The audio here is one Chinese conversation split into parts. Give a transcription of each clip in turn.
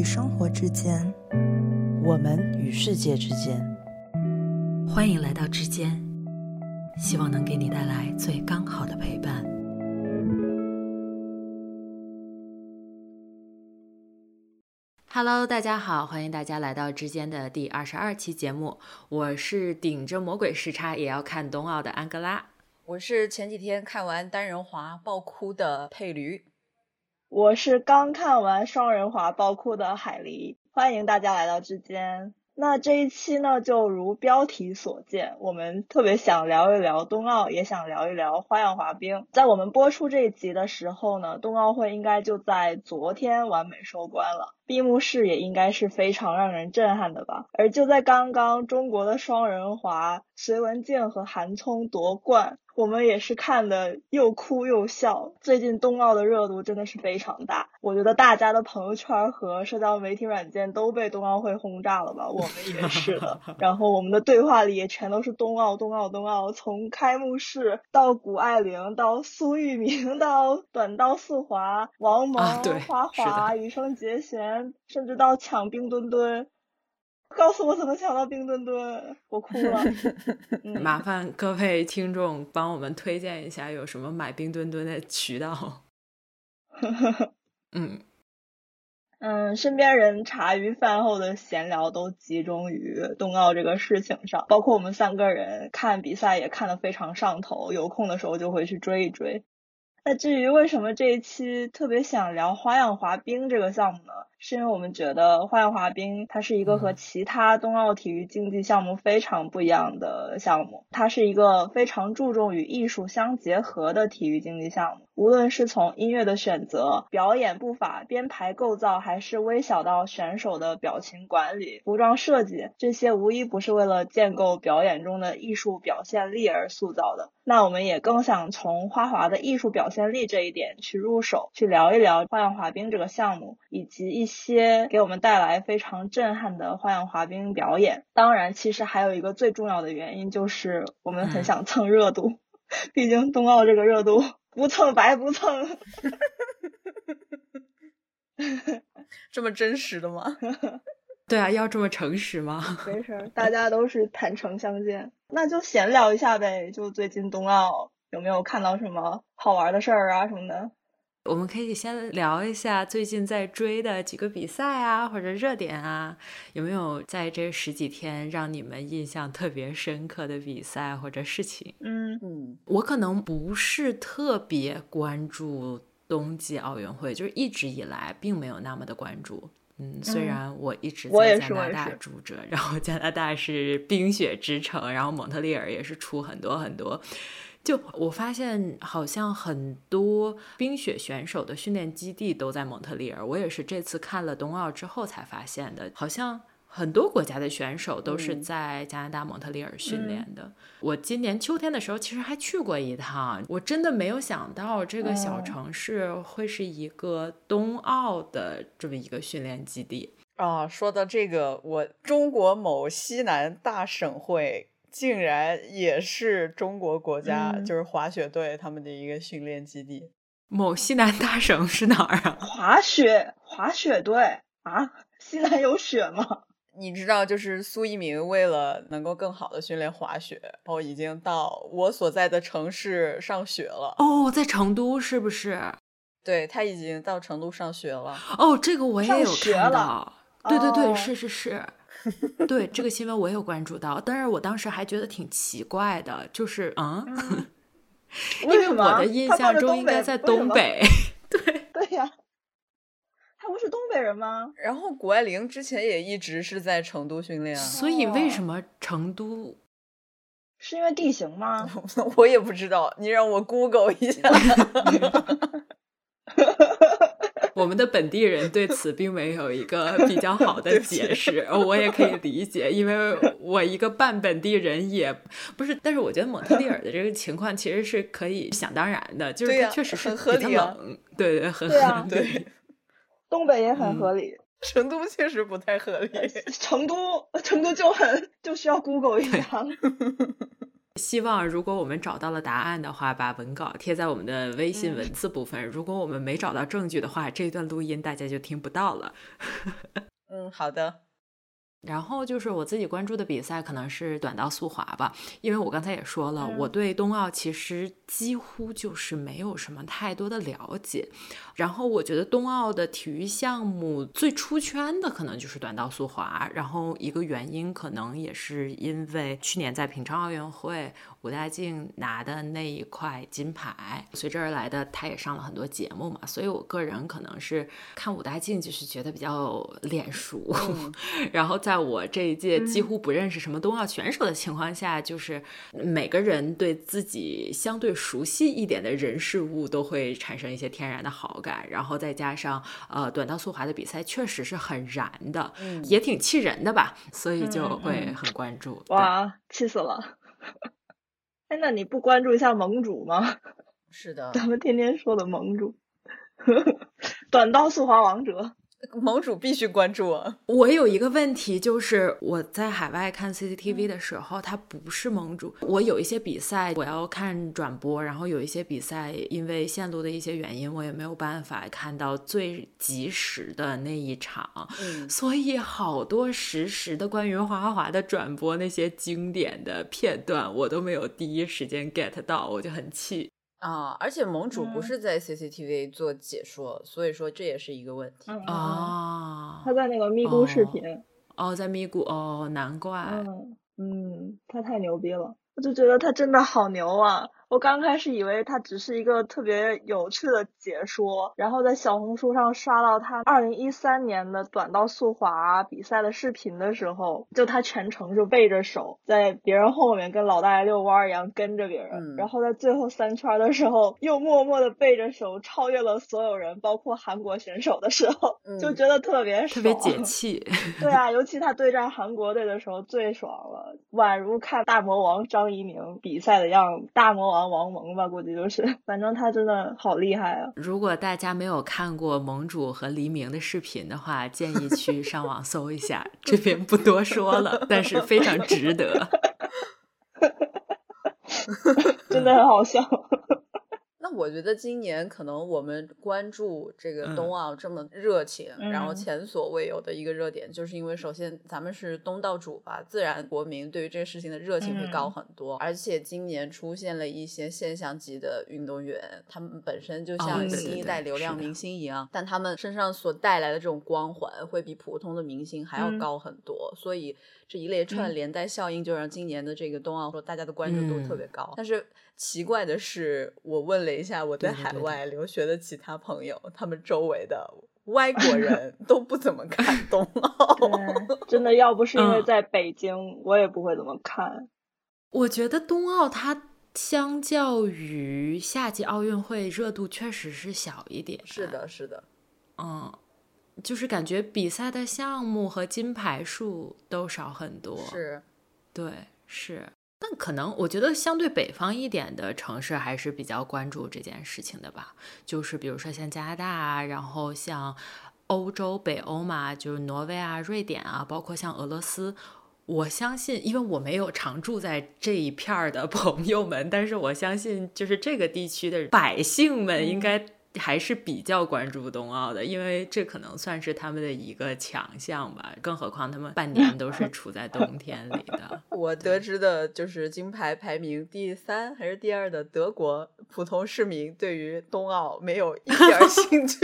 与生活之间，我们与世界之间。欢迎来到之间，希望能给你带来最刚好的陪伴。Hello，大家好，欢迎大家来到之间的第二十二期节目。我是顶着魔鬼时差也要看冬奥的安哥拉。我是前几天看完单人滑爆哭的佩驴。我是刚看完双人滑爆哭的海狸。欢迎大家来到之间。那这一期呢，就如标题所见，我们特别想聊一聊冬奥，也想聊一聊花样滑冰。在我们播出这一集的时候呢，冬奥会应该就在昨天完美收官了，闭幕式也应该是非常让人震撼的吧。而就在刚刚，中国的双人滑隋文静和韩聪夺冠。我们也是看的又哭又笑。最近冬奥的热度真的是非常大，我觉得大家的朋友圈和社交媒体软件都被冬奥会轰炸了吧？我们也 是的。然后我们的对话里也全都是冬奥，冬奥，冬奥。从开幕式到谷爱凌，到苏翊鸣，到短道速滑，王蒙花滑，羽生结弦，甚至到抢冰墩墩。告诉我怎么抢到冰墩墩，我哭了。麻烦各位听众帮我们推荐一下有什么买冰墩墩的渠道。嗯嗯，身边人茶余饭后的闲聊都集中于冬奥这个事情上，包括我们三个人看比赛也看得非常上头，有空的时候就会去追一追。那至于为什么这一期特别想聊花样滑冰这个项目呢？是因为我们觉得花样滑冰它是一个和其他冬奥体育竞技项目非常不一样的项目，它是一个非常注重与艺术相结合的体育竞技项目。无论是从音乐的选择、表演步伐、编排构造，还是微小到选手的表情管理、服装设计，这些无一不是为了建构表演中的艺术表现力而塑造的。那我们也更想从花滑的艺术表现力这一点去入手，去聊一聊花样滑冰这个项目，以及一些给我们带来非常震撼的花样滑冰表演。当然，其实还有一个最重要的原因，就是我们很想蹭热度，毕竟冬奥这个热度。不蹭白不蹭，这么真实的吗？对啊，要这么诚实吗？没事，大家都是坦诚相见，那就闲聊一下呗。就最近冬奥有没有看到什么好玩的事儿啊什么的？我们可以先聊一下最近在追的几个比赛啊，或者热点啊，有没有在这十几天让你们印象特别深刻的比赛或者事情？嗯嗯，我可能不是特别关注冬季奥运会，就是一直以来并没有那么的关注。嗯，虽然我一直在加拿大住着，然后加拿大是冰雪之城，然后蒙特利尔也是出很多很多。就我发现，好像很多冰雪选手的训练基地都在蒙特利尔。我也是这次看了冬奥之后才发现的，好像很多国家的选手都是在加拿大蒙特利尔训练的。我今年秋天的时候其实还去过一趟，我真的没有想到这个小城市会是一个冬奥的这么一个训练基地啊。说到这个，我中国某西南大省会。竟然也是中国国家，就是滑雪队他们的一个训练基地。某西南大省是哪儿啊？滑雪滑雪队啊？西南有雪吗？你知道，就是苏一鸣为了能够更好的训练滑雪，然后已经到我所在的城市上学了。哦，在成都是不是？对他已经到成都上学了。哦，这个我也有看到。对对对，是是是。对这个新闻我有关注到，但是我当时还觉得挺奇怪的，就是嗯，因为我的印象中应该在东北，对 对呀，他不是东北人吗？然后谷爱凌之前也一直是在成都训练，所以为什么成都？是因为地形吗？我也不知道，你让我 Google 一下。我们的本地人对此并没有一个比较好的 解释，我也可以理解，因为我一个半本地人也不是。但是我觉得蒙特利尔的这个情况其实是可以想当然的，就是它确实是比较冷，对对，很合理。东北也很合理，成都确实不太合理。成都，成都就很就需要 Google 一下。希望如果我们找到了答案的话，把文稿贴在我们的微信文字部分。如果我们没找到证据的话，这段录音大家就听不到了。嗯，好的。然后就是我自己关注的比赛，可能是短道速滑吧，因为我刚才也说了，我对冬奥其实几乎就是没有什么太多的了解。然后我觉得冬奥的体育项目最出圈的可能就是短道速滑，然后一个原因可能也是因为去年在平昌奥运会。武大靖拿的那一块金牌，随之而来的他也上了很多节目嘛，所以我个人可能是看武大靖就是觉得比较脸熟，然后在我这一届几乎不认识什么冬奥选手的情况下，就是每个人对自己相对熟悉一点的人事物都会产生一些天然的好感，然后再加上呃短道速滑的比赛确实是很燃的，也挺气人的吧，所以就会很关注。哇，气死了！哎，那你不关注一下盟主吗？是的，咱们天天说的盟主，短道速滑王者。盟主必须关注我！我有一个问题，就是我在海外看 CCTV 的时候，它不是盟主。我有一些比赛我要看转播，然后有一些比赛因为线路的一些原因，我也没有办法看到最及时的那一场。嗯，所以好多实时的关于滑滑的转播，那些经典的片段，我都没有第一时间 get 到，我就很气。啊，而且盟主不是在 CCTV 做解说，所以说这也是一个问题啊。他在那个咪咕视频，哦，在咪咕，哦，难怪，嗯嗯，他太牛逼了，我就觉得他真的好牛啊。我刚开始以为他只是一个特别有趣的解说，然后在小红书上刷到他二零一三年的短道速滑比赛的视频的时候，就他全程就背着手在别人后面跟老大爷遛弯一样跟着别人，然后在最后三圈的时候又默默的背着手超越了所有人，包括韩国选手的时候，就觉得特别特别解 气。对啊，尤其他对战韩国队的时候最爽了，宛如看大魔王张怡宁比赛的样子，大魔王。王蒙吧，估计就是，反正他真的好厉害啊！如果大家没有看过盟主和黎明的视频的话，建议去上网搜一下，这边不多说了，但是非常值得，真的很好笑。我觉得今年可能我们关注这个冬奥这么热情，然后前所未有的一个热点，就是因为首先咱们是东道主吧，自然国民对于这个事情的热情会高很多。而且今年出现了一些现象级的运动员，他们本身就像新一代流量明。星一样，但他们身上所带来的这种光环会比普通的明星还要高很多，所以。这一连串连带效应，就让今年的这个冬奥说大家的关注度特别高。但是奇怪的是，我问了一下我在海外留学的其他朋友，他们周围的外国人 都不怎么看 冬奥。真的，要不是因为在北京，我也不会怎么看。我觉得冬奥它相较于夏季奥运会热度确实是小一点。是的，是的，嗯。就是感觉比赛的项目和金牌数都少很多，是，对，是。但可能我觉得相对北方一点的城市还是比较关注这件事情的吧。就是比如说像加拿大啊，然后像欧洲北欧嘛，就是挪威啊、瑞典啊，包括像俄罗斯。我相信，因为我没有常住在这一片儿的 朋友们，但是我相信，就是这个地区的百姓们应该。还是比较关注冬奥的，因为这可能算是他们的一个强项吧。更何况他们半年都是处在冬天里的。我得知的就是金牌排名第三还是第二的德国普通市民对于冬奥没有一点兴趣，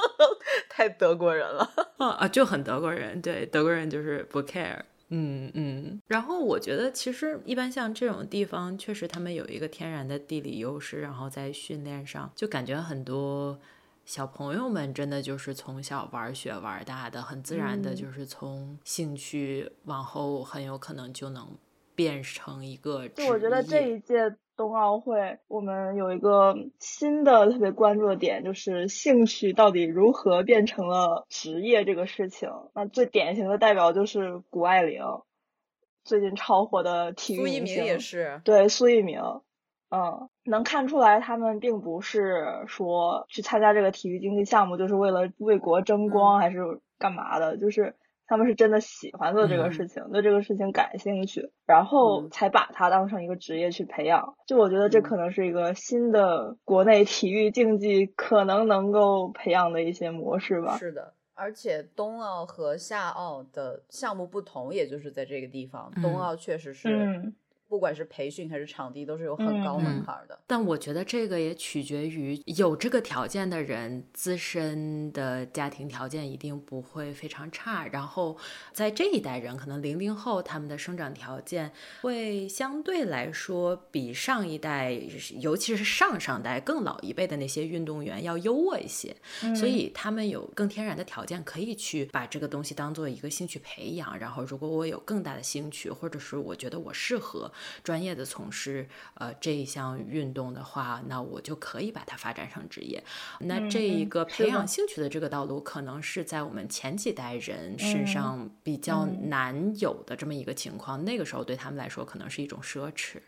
太德国人了 啊，就很德国人。对，德国人就是不 care。嗯嗯，然后我觉得其实一般像这种地方，确实他们有一个天然的地理优势，然后在训练上就感觉很多小朋友们真的就是从小玩雪玩大的，很自然的就是从兴趣往后很有可能就能变成一个。就我觉得这一届。冬奥会，我们有一个新的特别关注的点，就是兴趣到底如何变成了职业这个事情。那最典型的代表就是谷爱凌，最近超火的体育苏一鸣也是，对苏一鸣，嗯，能看出来他们并不是说去参加这个体育竞技项目就是为了为国争光还是干嘛的，就是。他们是真的喜欢做这个事情，对这个事情感兴趣，然后才把它当成一个职业去培养。就我觉得这可能是一个新的国内体育竞技可能能够培养的一些模式吧。是的。而且冬奥和夏奥的项目不同，也就是在这个地方，冬奥确实是。不管是培训还是场地，都是有很高门槛的。但我觉得这个也取决于有这个条件的人自身的家庭条件一定不会非常差。然后在这一代人，可能零零后他们的生长条件会相对来说比上一代，尤其是上上代更老一辈的那些运动员要优渥一些。所以他们有更天然的条件可以去把这个东西当做一个兴趣培养。然后如果我有更大的兴趣，或者是我觉得我适合。专业的从事呃这一项运动的话，那我就可以把它发展成职业。那这一个培养兴趣的这个道路，可能是在我们前几代人身上比较难有的这么一个情况。那个时候对他们来说，可能是一种奢侈。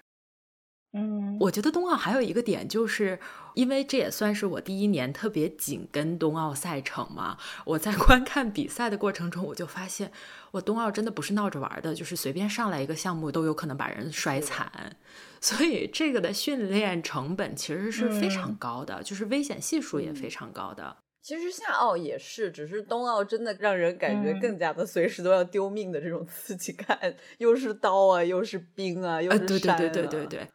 嗯，我觉得冬奥还有一个点，就是因为这也算是我第一年特别紧跟冬奥赛程嘛。我在观看比赛的过程中，我就发现，我冬奥真的不是闹着玩的，就是随便上来一个项目都有可能把人摔惨。所以这个的训练成本其实是非常高的，就是危险系数也非常高的。其实夏奥也是，只是冬奥真的让人感觉更加的随时都要丢命的这种刺激感，又是刀啊，又是冰啊，又是山啊。对对对对对对。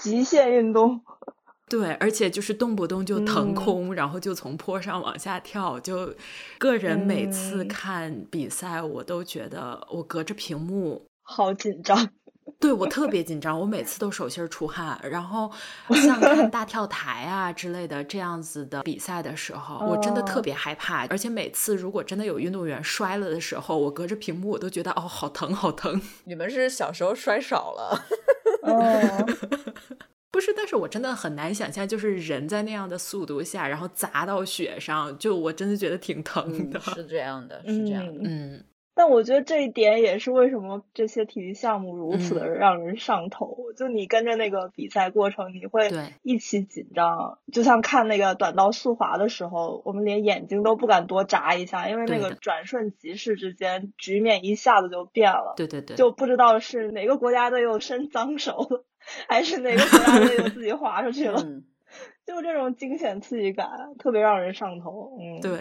极限运动，对，而且就是动不动就腾空，然后就从坡上往下跳。就个人每次看比赛，我都觉得我隔着屏幕好紧张。对我特别紧张，我每次都手心出汗。然后像看 大跳台啊之类的这样子的比赛的时候，我真的特别害怕。而且每次如果真的有运动员摔了的时候，我隔着屏幕我都觉得哦，好疼，好疼。你们是小时候摔少了？哦，不是，但是我真的很难想象，就是人在那样的速度下，然后砸到雪上，就我真的觉得挺疼的。是这样的，是这样的，嗯。但我觉得这一点也是为什么这些体育项目如此的让人上头。就你跟着那个比赛过程，你会一起紧张。就像看那个短道速滑的时候，我们连眼睛都不敢多眨一下，因为那个转瞬即逝之间，局面一下子就变了。对对对，就不知道是哪个国家队又伸脏手，还是哪个国家 队又自己滑出去了。就这种惊险刺激感，特别让人上头。嗯，对，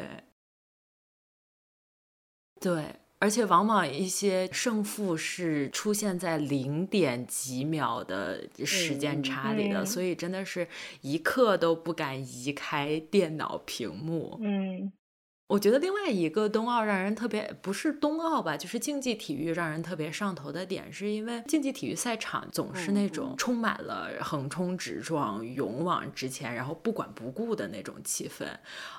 对。而且往往一些胜负是出现在零点几秒的时间差里的，所以真的是一刻都不敢移开电脑屏幕。嗯。我觉得另外一个冬奥让人特别不是冬奥吧，就是竞技体育让人特别上头的点，是因为竞技体育赛场总是那种充满了横冲直撞、勇往直前，然后不管不顾的那种气氛。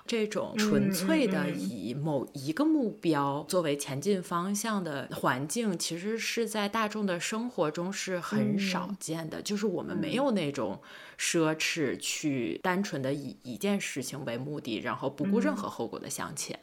这种纯粹的以某一个目标作为前进方向的环境，其实是在大众的生活中是很少见的。就是我们没有那种。奢侈去单纯的以一件事情为目的，然后不顾任何后果的向前，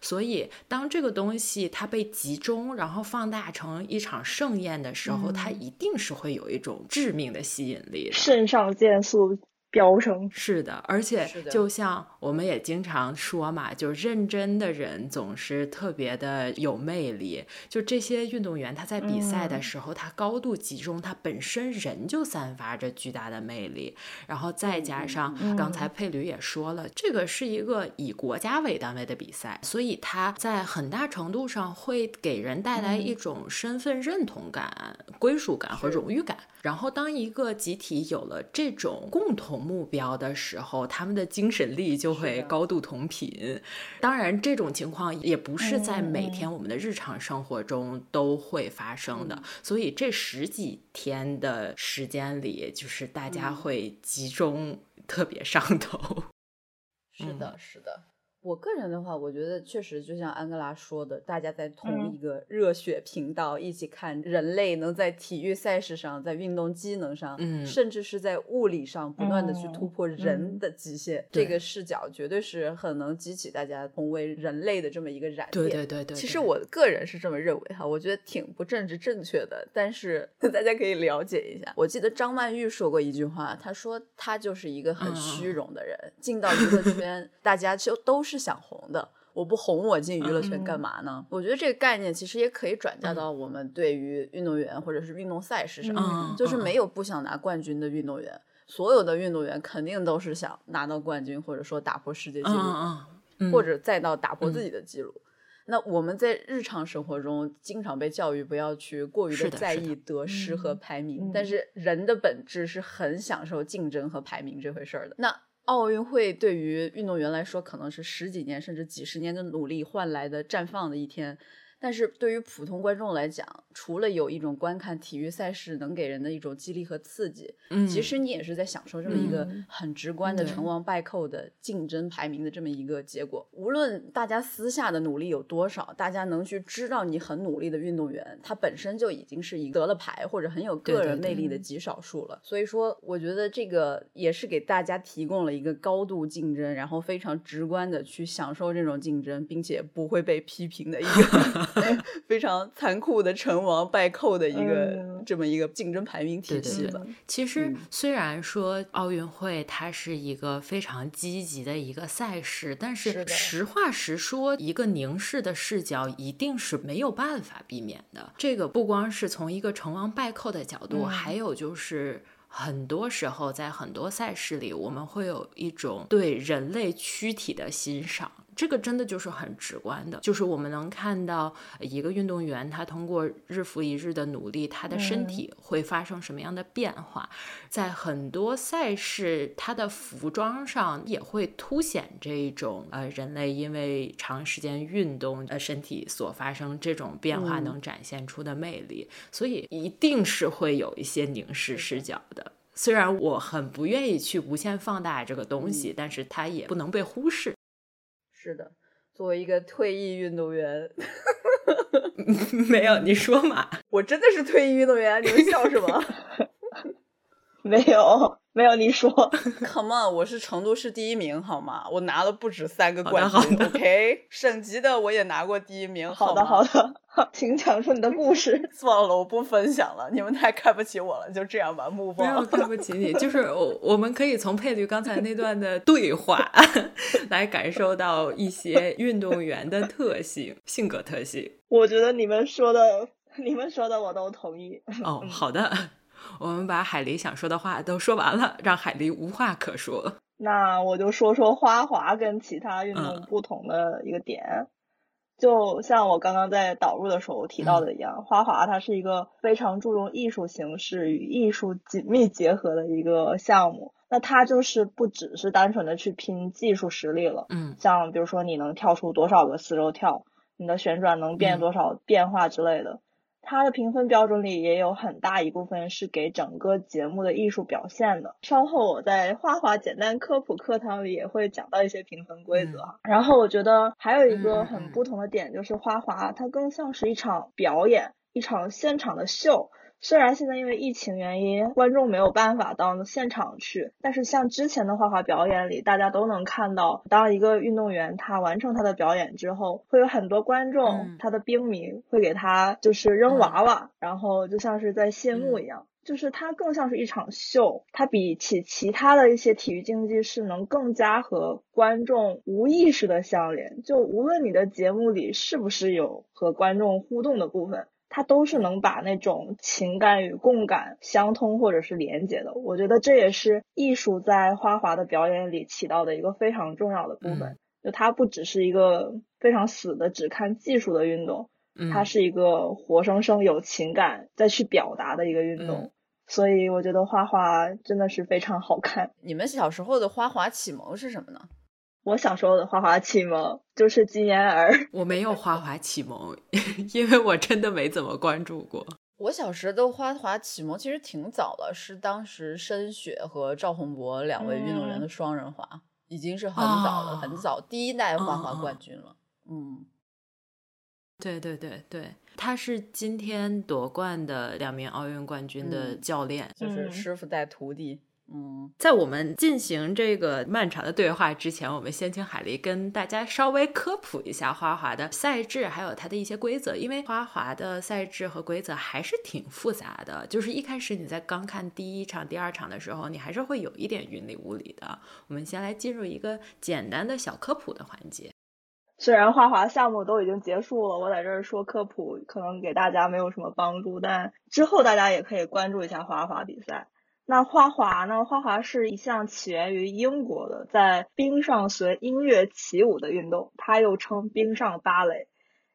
所以当这个东西它被集中，然后放大成一场盛宴的时候，它一定是会有一种致命的吸引力的，肾上腺素。飙升是的，而且就像我们也经常说嘛，就认真的人总是特别的有魅力。就这些运动员，他在比赛的时候，他高度集中，他本身人就散发着巨大的魅力。然后再加上刚才佩吕也说了，这个是一个以国家为单位的比赛，所以他在很大程度上会给人带来一种身份认同感、归属感和荣誉感。然后，当一个集体有了这种共同目标的时候，他们的精神力就会高度同频。当然，这种情况也不是在每天我们的日常生活中都会发生的。所以，这十几天的时间里，就是大家会集中特别上头。是的，是的。我个人的话，我觉得确实就像安哥拉说的，大家在同一个热血频道一起看人类能在体育赛事上、在运动机能上，嗯，甚至是在物理上不断的去突破人的极限，这个视角绝对是很能激起大家同为人类的这么一个燃点。对对对对。其实我个人是这么认为哈，我觉得挺不政治正确的，但是 大家可以了解一下。我记得张曼玉说过一句话，她说她就是一个很虚荣的人，进到娱乐圈，大家就都是。想红的。我不红我进娱乐圈干嘛呢？我觉得这个概念其实也可以转嫁到我们对于运动员或者是运动赛事上，就是没有不想拿冠军的运动员，所有的运动员肯定都是想拿到冠军，或者说打破世界纪录，或者再到打破自己的记录。那我们在日常生活中经常被教育不要去过于的在意得失和排名，但是人的本质是很享受竞争和排名这回事儿的。那奥运会对于运动员来说，可能是十几年甚至几十年的努力换来的绽放的一天。但是对于普通观众来讲，除了有一种观看体育赛事能给人的一种激励和刺激，嗯，其实你也是在享受这么一个很直观的成王败寇的竞争排名的这么一个结果。无论大家私下的努力有多少，大家能去知道你很努力的运动员，他本身就已经是一个得了牌或者很有个人魅力的极少数了。所以说，我觉得这个也是给大家提供了一个高度竞争，然后非常直观的去享受这种竞争，并且不会被批评的一个。非常残酷的成王败寇的一个这么一个竞争排名体系吧。其实虽然说奥运会它是一个非常积极的一个赛事，但是实话实说，一个凝视的视角一定是没有办法避免的。这个不光是从一个成王败寇的角度，还有就是很多时候在很多赛事里，我们会有一种对人类躯体的欣赏。这个真的就是很直观的，就是我们能看到一个运动员，他通过日复一日的努力，他的身体会发生什么样的变化。在很多赛事，他的服装上也会凸显这种呃人类因为长时间运动，呃身体所发生这种变化能展现出的魅力。所以一定是会有一些凝视视角的。虽然我很不愿意去无限放大这个东西，但是它也不能被忽视。是的，作为一个退役运动员，没有你说嘛？我真的是退役运动员，你们笑什么？没有。没有你说，Come on，我是成都市第一名，好吗？我拿了不止三个冠军，OK，省级的我也拿过第一名。好的，好的，请讲述你的故事。算了，我不分享了，你们太看不起我了，就这样吧，木风。没有看不起你，就是我，我们可以从佩律刚才那段的对话来感受到一些运动员的特性、性格特性。我觉得你们说的，你们说的我都同意。哦，好的。我们把海狸想说的话都说完了，让海狸无话可说。那我就说说花滑跟其他运动不同的一个点。就像我刚刚在导入的时候提到的一样，花滑它是一个非常注重艺术形式与艺术紧密结合的一个项目。那它就是不只是单纯的去拼技术实力了。嗯，像比如说你能跳出多少个四周跳，你的旋转能变多少变化之类的。它的评分标准里也有很大一部分是给整个节目的艺术表现的。稍后我在花滑简单科普课堂里也会讲到一些评分规则。然后我觉得还有一个很不同的点就是花滑它更像是一场表演，一场现场的秀。虽然现在因为疫情原因，观众没有办法到现场去，但是像之前的花滑表演里，大家都能看到，当一个运动员他完成他的表演之后，会有很多观众，他的兵迷会给他就是扔娃娃，然后就像是在谢幕一样，就是它更像是一场秀，它比起其他的一些体育竞技是能更加和观众无意识的相连，就无论你的节目里是不是有和观众互动的部分。它都是能把那种情感与共感相通或者是连接的，我觉得这也是艺术在花滑的表演里起到的一个非常重要的部分。就它不只是一个非常死的只看技术的运动，它是一个活生生有情感再去表达的一个运动。所以我觉得花滑真的是非常好看。你们小时候的花滑启蒙是什么呢？我小时候的花滑启蒙就是金妍儿。我没有花滑启蒙，因为我真的没怎么关注过。我小时的花滑启蒙其实挺早的，是当时申雪和赵宏博两位运动员的双人滑，已经是很早了，很早第一代花滑冠军了。嗯，对对对对，他是今天夺冠的两名奥运冠军的教练，就是师傅带徒弟。嗯，在我们进行这个漫长的对话之前，我们先请海狸跟大家稍微科普一下花滑的赛制，还有它的一些规则。因为花滑的赛制和规则还是挺复杂的，就是一开始你在刚看第一场、第二场的时候，你还是会有一点云里雾里的。我们先来进入一个简单的小科普的环节。虽然花滑项目都已经结束了，我在这儿说科普可能给大家没有什么帮助，但之后大家也可以关注一下花滑比赛。那花滑呢？花滑是一项起源于英国的，在冰上随音乐起舞的运动，它又称冰上芭蕾。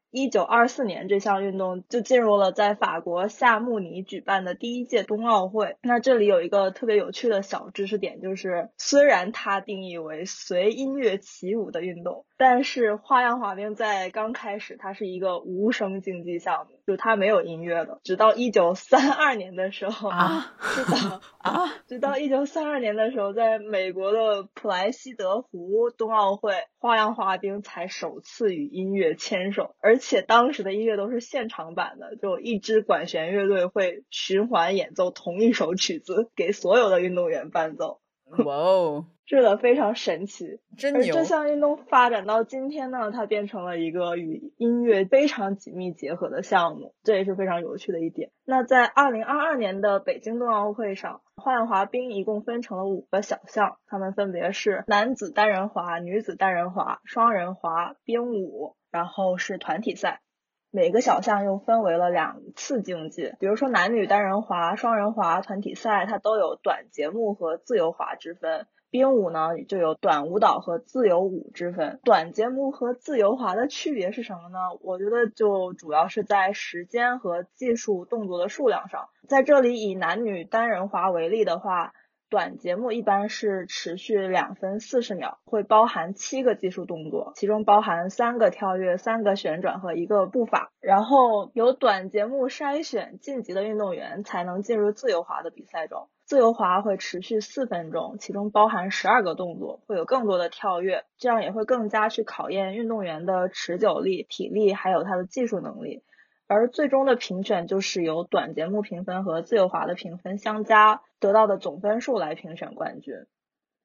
一九二四年，这项运动就进入了在法国夏慕尼举办的第一届冬奥会。那这里有一个特别有趣的小知识点，就是虽然它定义为随音乐起舞的运动，但是花样滑冰在刚开始它是一个无声竞技项目，就它没有音乐的。直到一九三二年的时候啊，是的 啊，直到一九三二年的时候，在美国的普莱西德湖冬奥会，花样滑冰才首次与音乐牵手，而。且当时的音乐都是现场版的，就一支管弦乐队会循环演奏同一首曲子，给所有的运动员伴奏。哇哦，是的，非常神奇，真牛！这项运动发展到今天呢，它变成了一个与音乐非常紧密结合的项目，这也是非常有趣的一点。那在二零二二年的北京冬奥会上，花样滑冰一共分成了五个小项，它们分别是男子单人滑、女子单人滑、双人滑、冰舞。然后是团体赛，每个小项又分为了两次竞技。比如说男女单人滑、双人滑、团体赛，它都有短节目和自由滑之分。冰舞呢，就有短舞蹈和自由舞之分。短节目和自由滑的区别是什么呢？我觉得就主要是在时间和技术动作的数量上。在这里以男女单人滑为例的话。短节目一般是持续两分四十秒，会包含七个技术动作，其中包含三个跳跃、三个旋转和一个步法。然后由短节目筛选晋级的运动员才能进入自由滑的比赛中。自由滑会持续四分钟，其中包含十二个动作，会有更多的跳跃，这样也会更加去考验运动员的持久力、体力还有他的技术能力。而最终的评选就是由短节目评分和自由滑的评分相加得到的总分数来评选冠军。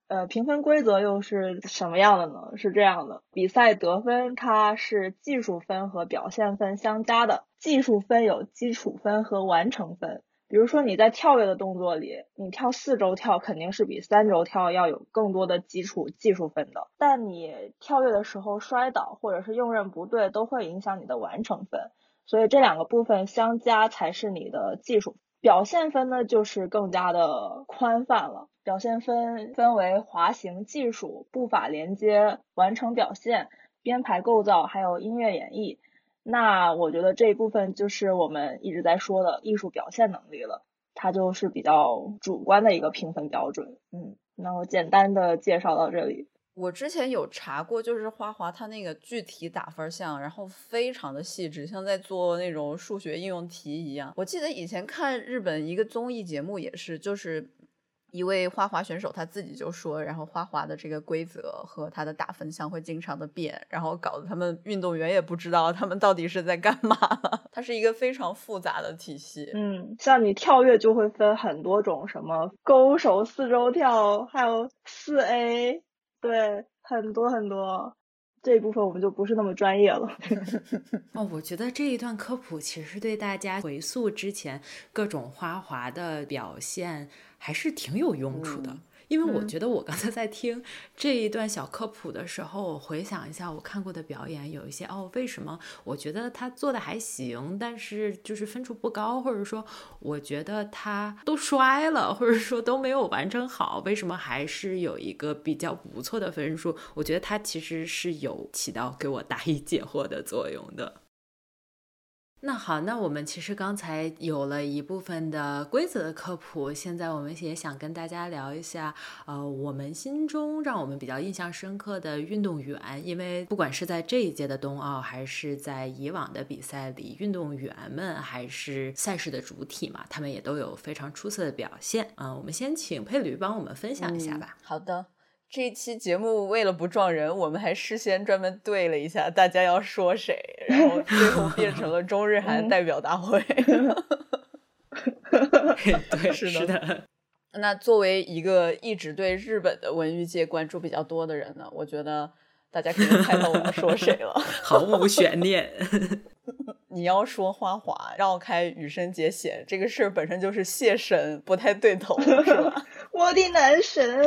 呃，评分规则又是什么样的呢？是这样的，比赛得分它是技术分和表现分相加的。技术分有基础分和完成分。比如说你在跳跃的动作里，你跳四周跳肯定是比三周跳要有更多的基础技术分的。但你跳跃的时候摔倒或者是用刃不对，都会影响你的完成分。所以这两个部分相加才是你的技术表现分呢，就是更加的宽泛了。表现分分为滑行技术、步法连接、完成表现、编排构造，还有音乐演绎。那我觉得这一部分就是我们一直在说的艺术表现能力了，它就是比较主观的一个评分标准。嗯，那我简单的介绍到这里。我之前有查过，就是花滑它那个具体打分项，然后非常的细致，像在做那种数学应用题一样。我记得以前看日本一个综艺节目也是，就是一位花滑选手他自己就说，然后花滑的这个规则和他的打分项会经常的变，然后搞得他们运动员也不知道他们到底是在干嘛。它是一个非常复杂的体系。嗯，像你跳跃就会分很多种，什么勾手四周跳，还有四 A。对，很多很多，这一部分我们就不是那么专业了。哦，我觉得这一段科普其实对大家回溯之前各种花滑的表现还是挺有用处的。因为我觉得我刚才在听这一段小科普的时候，我回想一下我看过的表演，有一些哦，为什么我觉得他做的还行，但是就是分数不高，或者说我觉得他都摔了，或者说都没有完成好，为什么还是有一个比较不错的分数？我觉得他其实是有起到给我答疑 解惑的作用的。那好，那我们其实刚才有了一部分的规则的科普，现在我们也想跟大家聊一下，呃，我们心中让我们比较印象深刻的运动员，因为不管是在这一届的冬奥，还是在以往的比赛里，运动员们还是赛事的主体嘛，他们也都有非常出色的表现。嗯，我们先请佩驴帮我们分享一下吧。好的。这一期节目为了不撞人，我们还事先专门对了一下大家要说谁，然后最后 变成了中日韩代表大会。对，是的。那作为一个一直对日本的文娱界关注比较多的人呢，我觉得大家可能猜到我们说谁了，毫无悬念。你要说花滑绕开羽生结弦这个事儿本身就是谢神，不太对头，是吧？我的男神。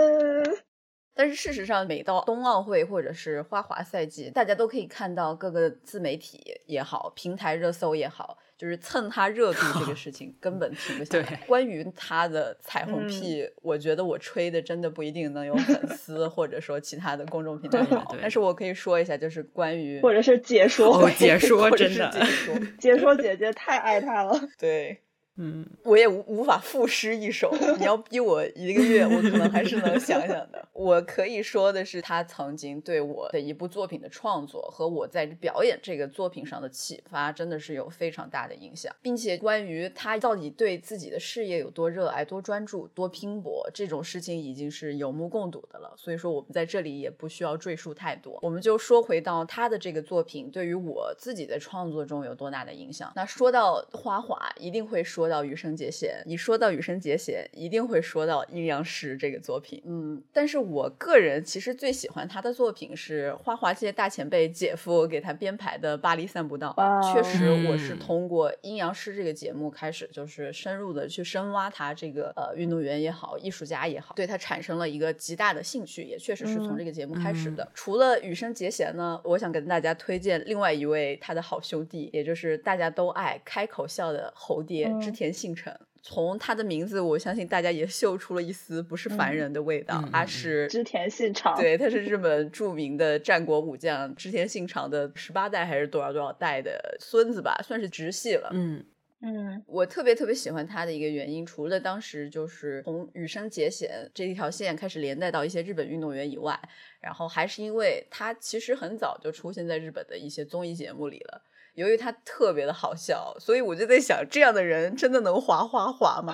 但是事实上，每到冬奥会或者是花滑赛季，大家都可以看到各个自媒体也好，平台热搜也好。就是蹭他热度这个事情 根本停不下来。关于他的彩虹屁，我觉得我吹的真的不一定能有粉 丝，或者说其他的公众平台好。但是我可以说一下，就是关于或者是解说，解说真的解说，解说姐姐太爱他了。对。嗯，我也无无法赋诗一首。你要逼我一个月，我可能还是能想想的。我可以说的是，他曾经对我的一部作品的创作和我在表演这个作品上的启发，真的是有非常大的影响。并且，关于他到底对自己的事业有多热爱、多专注、多拼搏，这种事情已经是有目共睹的了。所以说，我们在这里也不需要赘述太多。我们就说回到他的这个作品对于我自己的创作中有多大的影响。那说到花滑，一定会说。说到羽生结弦，一说到羽生结弦，一定会说到阴阳师这个作品。嗯，但是我个人其实最喜欢他的作品是花滑界大前辈姐夫给他编排的《巴黎散步道》。确实，我是通过阴阳师这个节目开始，就是深入的去深挖他这个呃运动员也好，艺术家也好，对他产生了一个极大的兴趣，也确实是从这个节目开始的。除了羽生结弦呢，我想跟大家推荐另外一位他的好兄弟，也就是大家都爱开口笑的猴爹。田信成，从他的名字，我相信大家也嗅出了一丝不是凡人的味道。他是织田信长，对，他是日本著名的战国武将织田信长的十八代还是多少多少代的孙子吧，算是直系了。嗯嗯，我特别特别喜欢他的一个原因，除了当时就是从羽生结弦这一条线开始连带到一些日本运动员以外，然后还是因为他其实很早就出现在日本的一些综艺节目里了。由于他特别的好笑，所以我就在想，这样的人真的能滑滑滑吗？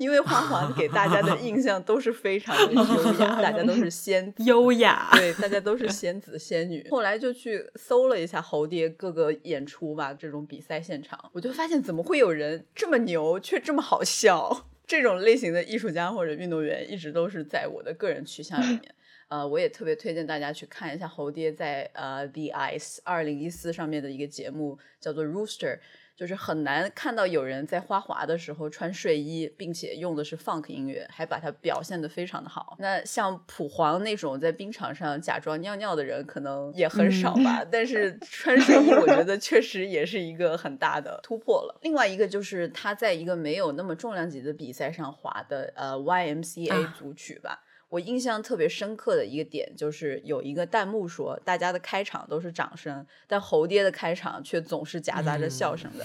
因为滑滑给大家的 印象都是非常的优雅，大家都是仙优雅，对，大家都是仙子仙女。后来就去搜了一下猴爹各个演出吧，这种比赛现场，我就发现怎么会有人这么牛却这么好笑？这种类型的艺术家或者运动员，一直都是在我的个人取向里面。呃，我也特别推荐大家去看一下猴爹在呃 The Ice 二零一四上面的一个节目，叫做 Rooster，就是很难看到有人在花滑的时候穿睡衣，并且用的是 Funk 音乐，还把它表现的非常的好。那像普黄那种在冰场上假装尿尿的人，可能也很少吧。但是 穿睡衣，我觉得确实也是一个很大的突破了。另外一个就是他在一个没有那么重量级的比赛上滑的呃 YMCA 组曲吧。我印象特别深刻的一个点就是有一个弹幕说，大家的开场都是掌声，但猴爹的开场却总是夹杂着笑声的，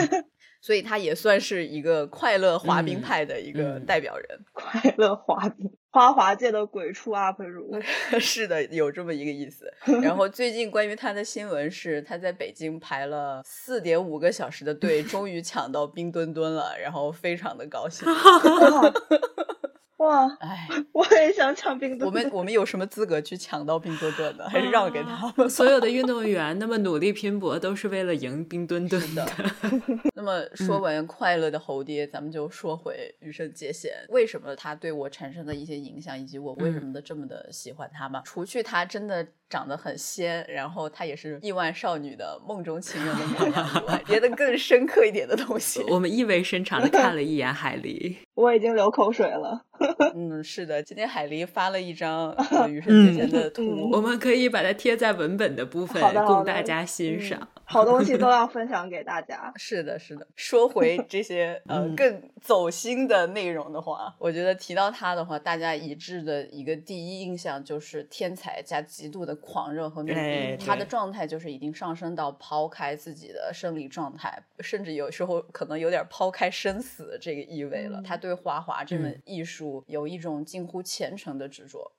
所以他也算是一个快乐滑冰派的一个代表人。快乐滑冰，花滑界的鬼畜 UP 主，是的，有这么一个意思。然后最近关于他的新闻是，他在北京排了四点五个小时的队，终于抢到冰墩墩了，然后非常的高兴。哇，哎，我也想抢冰墩。我 们我们有什么资格去抢到冰墩墩呢？还是让给他们？所有的运动员那么努力拼搏，都是为了赢冰墩墩的。那么 说完快乐的猴爹，咱们就说回羽生结弦，为什么他对我产生的一些影响，以及我为什么的这么的喜欢他吧。除去他真的。长得很仙，然后她也是亿万少女的梦中情人的模样以外，别的更深刻一点的东西。我们意味深长的 看了一眼海狸，我已经流口水了。嗯，是的，今天海狸发了一张羽生结弦的图，我们可以把它贴在文本的部分，供大家欣赏。好东西都要分享给大家。是的，是的。说回这些呃更走心的内容的话，我觉得提到他的话，大家一致的一个第一印象就是天才加极度的狂热和努力。他的状态就是已经上升到抛开自己的生理状态，甚至有时候可能有点抛开生死这个意味了。他对花滑这门艺术有一种近乎虔诚的执着。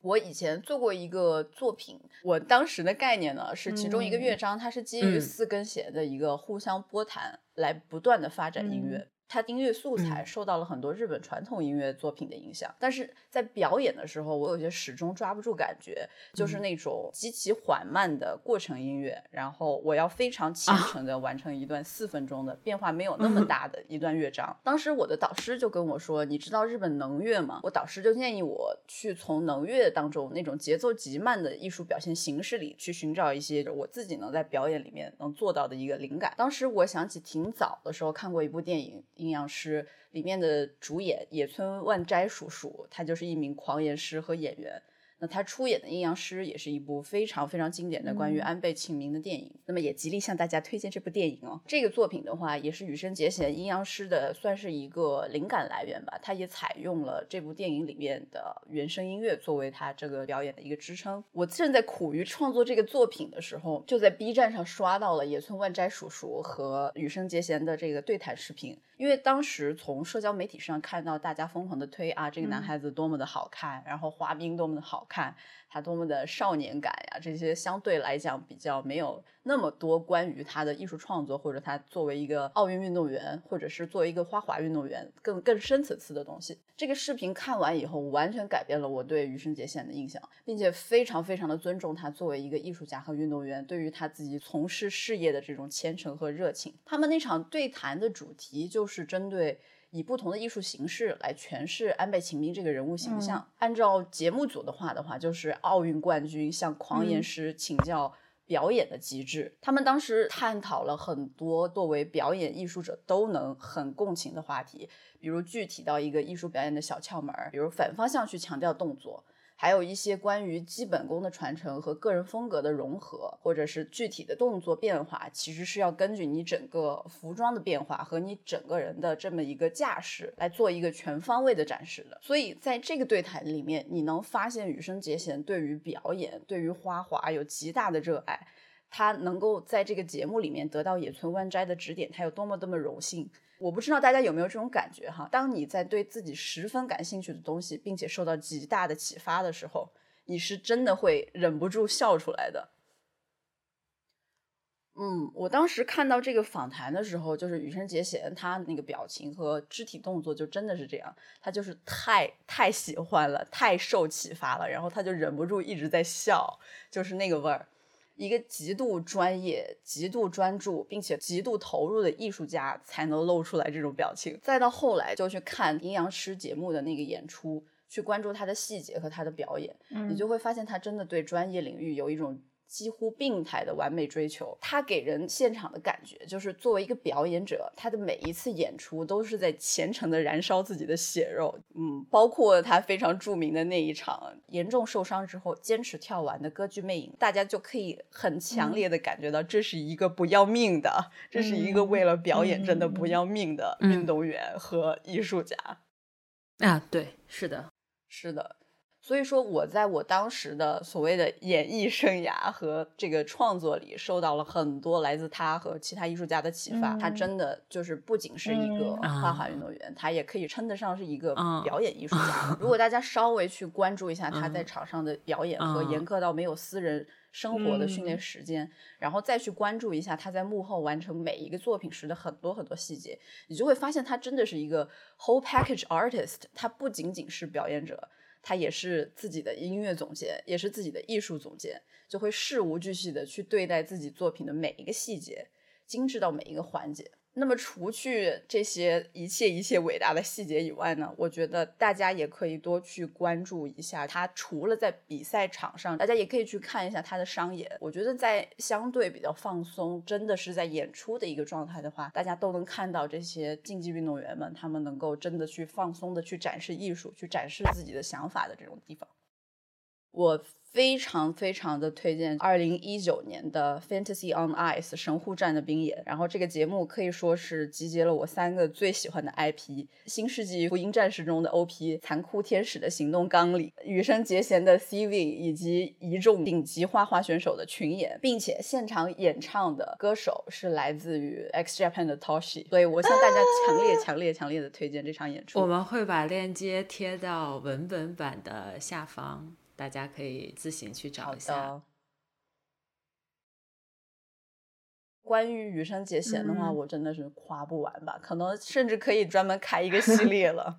我以前做过一个作品，我当时的概念呢是其中一个乐章，它是基于四根弦的一个互相拨弹来不断的发展音乐。它音乐素材受到了很多日本传统音乐作品的影响，但是在表演的时候，我有些始终抓不住感觉，就是那种极其缓慢的过程音乐，然后我要非常虔诚的完成一段四分钟的变化没有那么大的一段乐章。当时我的导师就跟我说：“你知道日本能乐吗？”我导师就建议我去从能乐当中那种节奏极慢的艺术表现形式里去寻找一些我自己能在表演里面能做到的一个灵感。当时我想起挺早的时候看过一部电影。阴阳师里面的主演野村万斋叔叔，他就是一名狂言师和演员。那他出演的《阴阳师》也是一部非常非常经典的关于安倍晴明的电影。那么也极力向大家推荐这部电影哦。这个作品的话，也是羽生结弦《阴阳师》的算是一个灵感来源吧。他也采用了这部电影里面的原声音乐作为他这个表演的一个支撑。我正在苦于创作这个作品的时候，就在 B 站上刷到了野村万斋叔叔和羽生结弦的这个对谈视频。因为当时从社交媒体上看到大家疯狂的推啊，这个男孩子多么的好看，然后滑冰多么的好看。他多么的少年感呀！这些相对来讲比较没有那么多关于他的艺术创作，或者他作为一个奥运运动员，或者是作为一个花滑运动员更更深层次的东西。这个视频看完以后，完全改变了我对羽生结弦的印象，并且非常非常的尊重他作为一个艺术家和运动员，对于他自己从事事业的这种虔诚和热情。他们那场对谈的主题就是针对。以不同的艺术形式来诠释安倍晴明这个人物形象。按照节目组的话的话，就是奥运冠军向狂言师请教表演的机制。他们当时探讨了很多作为表演艺术者都能很共情的话题，比如具体到一个艺术表演的小窍门，比如反方向去强调动作。还有一些关于基本功的传承和个人风格的融合，或者是具体的动作变化，其实是要根据你整个服装的变化和你整个人的这么一个架势来做一个全方位的展示的。所以在这个对谈里面，你能发现羽生结弦对于表演、对于花滑有极大的热爱，他能够在这个节目里面得到野村万斋的指点，他有多么多么荣幸。我不知道大家有没有这种感觉哈？当你在对自己十分感兴趣的东西，并且受到极大的启发的时候，你是真的会忍不住笑出来的。嗯，我当时看到这个访谈的时候，就是羽生结弦他那个表情和肢体动作就真的是这样，他就是太太喜欢了，太受启发了，然后他就忍不住一直在笑，就是那个味儿。一个极度专业、极度专注，并且极度投入的艺术家才能露出来这种表情。再到后来，就去看《阴阳师》节目的那个演出，去关注他的细节和他的表演，你就会发现他真的对专业领域有一种。几乎病态的完美追求，他给人现场的感觉就是作为一个表演者，他的每一次演出都是在虔诚的燃烧自己的血肉。嗯，包括他非常著名的那一场严重受伤之后坚持跳完的歌剧魅影，大家就可以很强烈的感觉到这是一个不要命的，这是一个为了表演真的不要命的运动员和艺术家。啊，对，是的，是的。所以说，我在我当时的所谓的演艺生涯和这个创作里，受到了很多来自他和其他艺术家的启发。他真的就是不仅是一个花滑运动员，他也可以称得上是一个表演艺术家。如果大家稍微去关注一下他在场上的表演和严苛到没有私人生活的训练时间，然后再去关注一下他在幕后完成每一个作品时的很多很多细节，你就会发现他真的是一个 whole package artist。他不仅仅是表演者。他也是自己的音乐总监，也是自己的艺术总监，就会事无巨细的去对待自己作品的每一个细节，精致到每一个环节。那么，除去这些一切一切伟大的细节以外呢？我觉得大家也可以多去关注一下他。除了在比赛场上，大家也可以去看一下他的商演。我觉得在相对比较放松，真的是在演出的一个状态的话，大家都能看到这些竞技运动员们，他们能够真的去放松的去展示艺术，去展示自己的想法的这种地方。我。非常非常的推荐二零一九年的《Fantasy on Ice》神户站的冰演，然后这个节目可以说是集结了我三个最喜欢的 IP：《新世纪福音战士》中的 OP、残酷天使的行动纲领、羽生结弦的 CV，以及一众顶级花滑选手的群演，并且现场演唱的歌手是来自于 X Japan 的 Toshi，所以我向大家强烈、强烈、强烈的推荐这场演出。我们会把链接贴到文本版的下方。大家可以自行去找一下。关于羽生结弦的话，我真的是夸不完吧？可能甚至可以专门开一个系列了，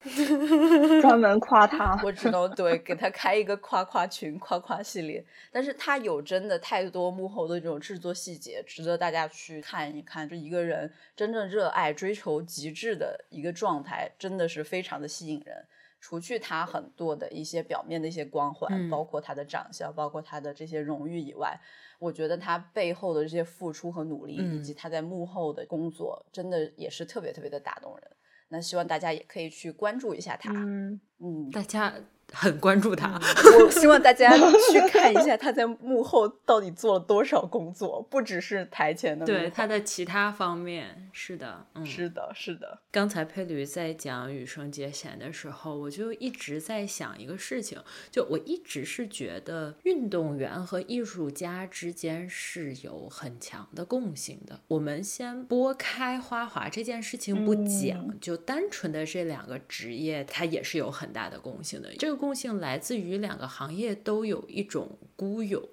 专门夸他。我只能对给他开一个夸夸群、夸夸系列。但是他有真的太多幕后的这种制作细节，值得大家去看一看。这一个人真正热爱、追求极致的一个状态，真的是非常的吸引人。除去他很多的一些表面的一些光环，包括他的长相，包括他的这些荣誉以外，我觉得他背后的这些付出和努力，以及他在幕后的工作，真的也是特别特别的打动人。那希望大家也可以去关注一下他。嗯嗯，大家很关注他，我希望大家去看一下他在幕后到底做了多少工作，不只是台前的。对他的其他方面，是的，嗯，是的，是的。刚才佩驴在讲羽生结弦的时候，我就一直在想一个事情，就我一直是觉得运动员和艺术家之间是有很强的共性的。我们先拨开花滑这件事情不讲，就单纯的这两个职业，它也是有很大的共性的。这个。共性来自于两个行业都有一种孤勇，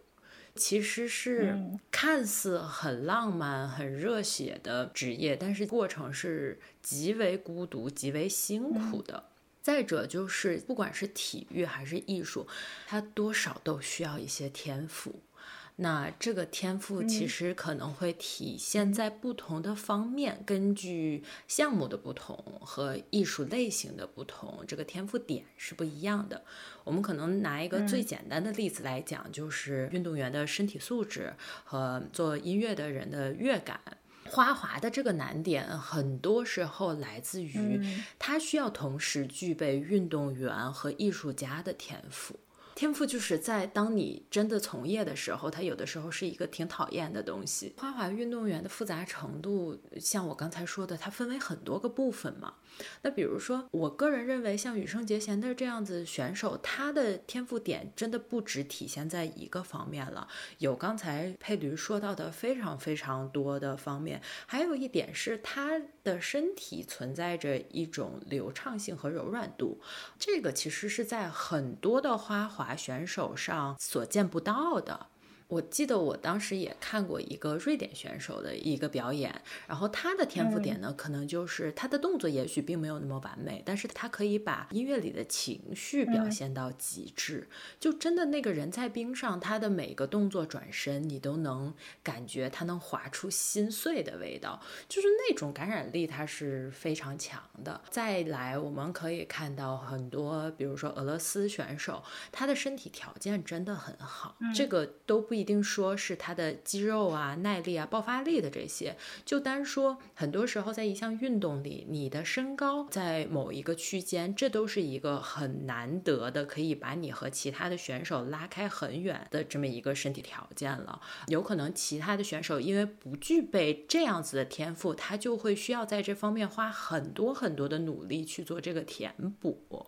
其实是看似很浪漫、很热血的职业，但是过程是极为孤独、极为辛苦的。再者就是，不管是体育还是艺术，它多少都需要一些天赋。那这个天赋其实可能会体现在不同的方面，根据项目的不同和艺术类型的不同，这个天赋点是不一样的。我们可能拿一个最简单的例子来讲，就是运动员的身体素质和做音乐的人的乐感。花滑的这个难点，很多时候来自于他需要同时具备运动员和艺术家的天赋。天赋就是在当你真的从业的时候，它有的时候是一个挺讨厌的东西。花滑运动员的复杂程度，像我刚才说的，它分为很多个部分嘛。那比如说，我个人认为，像羽生结弦的这样子选手，他的天赋点真的不只体现在一个方面了。有刚才佩驴说到的非常非常多的方面，还有一点是他的身体存在着一种流畅性和柔软度，这个其实是在很多的花滑选手上所见不到的。我记得我当时也看过一个瑞典选手的一个表演，然后他的天赋点呢，可能就是他的动作也许并没有那么完美，但是他可以把音乐里的情绪表现到极致，就真的那个人在冰上，他的每个动作转身，你都能感觉他能划出心碎的味道，就是那种感染力，它是非常强的。再来，我们可以看到很多，比如说俄罗斯选手，他的身体条件真的很好，这个都不。不一定说是他的肌肉啊、耐力啊、爆发力的这些，就单说，很多时候在一项运动里，你的身高在某一个区间，这都是一个很难得的，可以把你和其他的选手拉开很远的这么一个身体条件了。有可能其他的选手因为不具备这样子的天赋，他就会需要在这方面花很多很多的努力去做这个填补。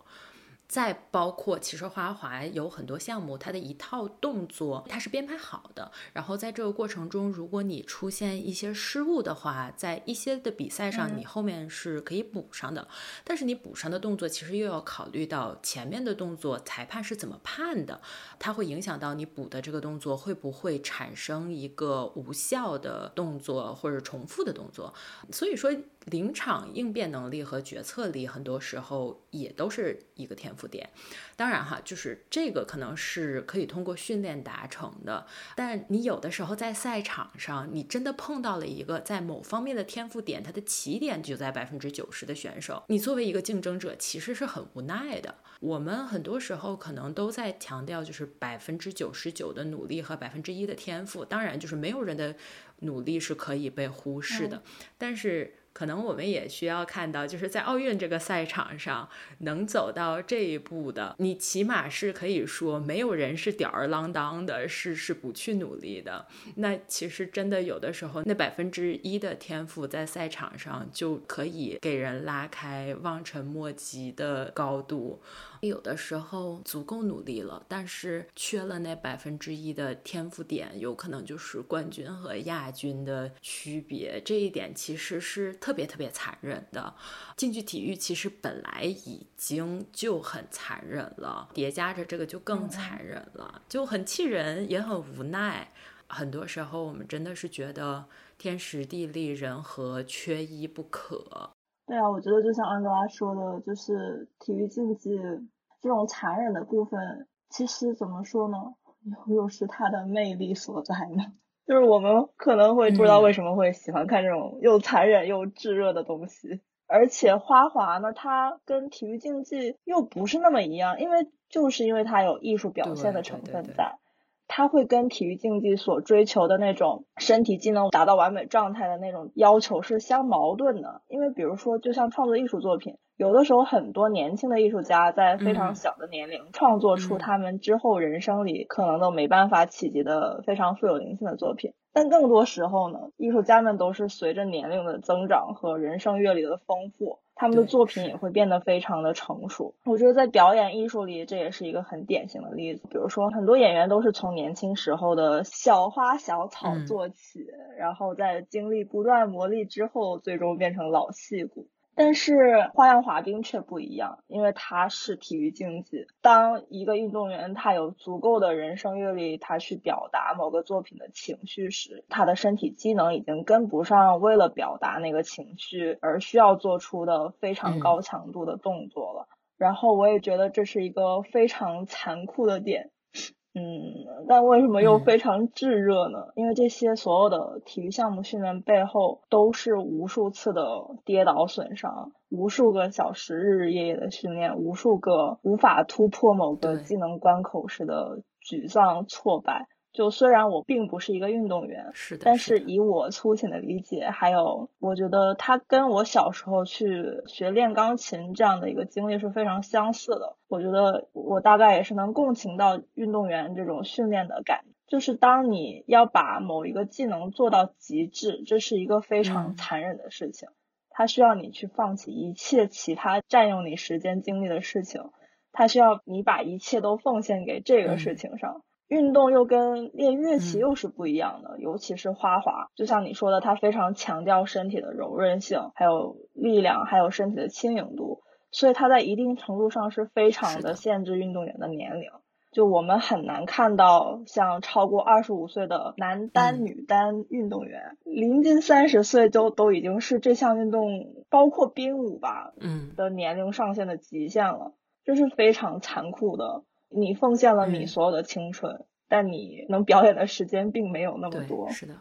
再包括，其实花滑有很多项目，它的一套动作它是编排好的。然后在这个过程中，如果你出现一些失误的话，在一些的比赛上，你后面是可以补上的。但是你补上的动作，其实又要考虑到前面的动作裁判是怎么判的，它会影响到你补的这个动作会不会产生一个无效的动作或者重复的动作。所以说。临场应变能力和决策力，很多时候也都是一个天赋点。当然哈，就是这个可能是可以通过训练达成的。但你有的时候在赛场上，你真的碰到了一个在某方面的天赋点，它的起点就在百分之九十的选手，你作为一个竞争者，其实是很无奈的。我们很多时候可能都在强调，就是百分之九十九的努力和百分之一的天赋。当然，就是没有人的努力是可以被忽视的，但是。可能我们也需要看到，就是在奥运这个赛场上能走到这一步的，你起码是可以说没有人是吊儿郎当的，是是不去努力的。那其实真的有的时候，那百分之一的天赋在赛场上就可以给人拉开望尘莫及的高度。有的时候足够努力了，但是缺了那百分之一的天赋点，有可能就是冠军和亚军的区别。这一点其实是特别特别残忍的。竞技体育其实本来已经就很残忍了，叠加着这个就更残忍了，就很气人，也很无奈。很多时候我们真的是觉得天时地利人和缺一不可。对啊，我觉得就像安哥拉说的，就是体育竞技这种残忍的部分，其实怎么说呢，又是它的魅力所在呢。就是我们可能会不知道为什么会喜欢看这种又残忍又炙热的东西，而且花滑呢，它跟体育竞技又不是那么一样，因为就是因为它有艺术表现的成分在。它会跟体育竞技所追求的那种身体机能达到完美状态的那种要求是相矛盾的，因为比如说，就像创作艺术作品，有的时候很多年轻的艺术家在非常小的年龄创作出他们之后人生里可能都没办法企及的非常富有灵性的作品。但更多时候呢，艺术家们都是随着年龄的增长和人生阅历的丰富，他们的作品也会变得非常的成熟。我觉得在表演艺术里，这也是一个很典型的例子。比如说，很多演员都是从年轻时候的小花小草做起，然后在经历不断磨砺之后，最终变成老戏骨。但是花样滑冰却不一样，因为它是体育竞技。当一个运动员他有足够的人生阅历，他去表达某个作品的情绪时，他的身体机能已经跟不上为了表达那个情绪而需要做出的非常高强度的动作了。然后我也觉得这是一个非常残酷的点。嗯，但为什么又非常炙热呢？因为这些所有的体育项目训练背后都是无数次的跌倒损伤，无数个小时日日夜夜的训练，无数个无法突破某个技能关口时的沮丧挫败。就虽然我并不是一个运动员，是的，但是以我粗浅的理解，还有我觉得他跟我小时候去学练钢琴这样的一个经历是非常相似的。我觉得我大概也是能共情到运动员这种训练的感，就是当你要把某一个技能做到极致，这是一个非常残忍的事情，它需要你去放弃一切其他占用你时间精力的事情，它需要你把一切都奉献给这个事情上。运动又跟练乐器又是不一样的，尤其是花滑，就像你说的，它非常强调身体的柔韧性，还有力量，还有身体的轻盈度，所以它在一定程度上是非常的限制运动员的年龄。就我们很难看到像超过二十五岁的男单、女单运动员，临近三十岁就都已经是这项运动，包括冰舞吧，嗯，的年龄上限的极限了，这是非常残酷的。你奉献了你所有的青春，但你能表演的时间并没有那么多。是的，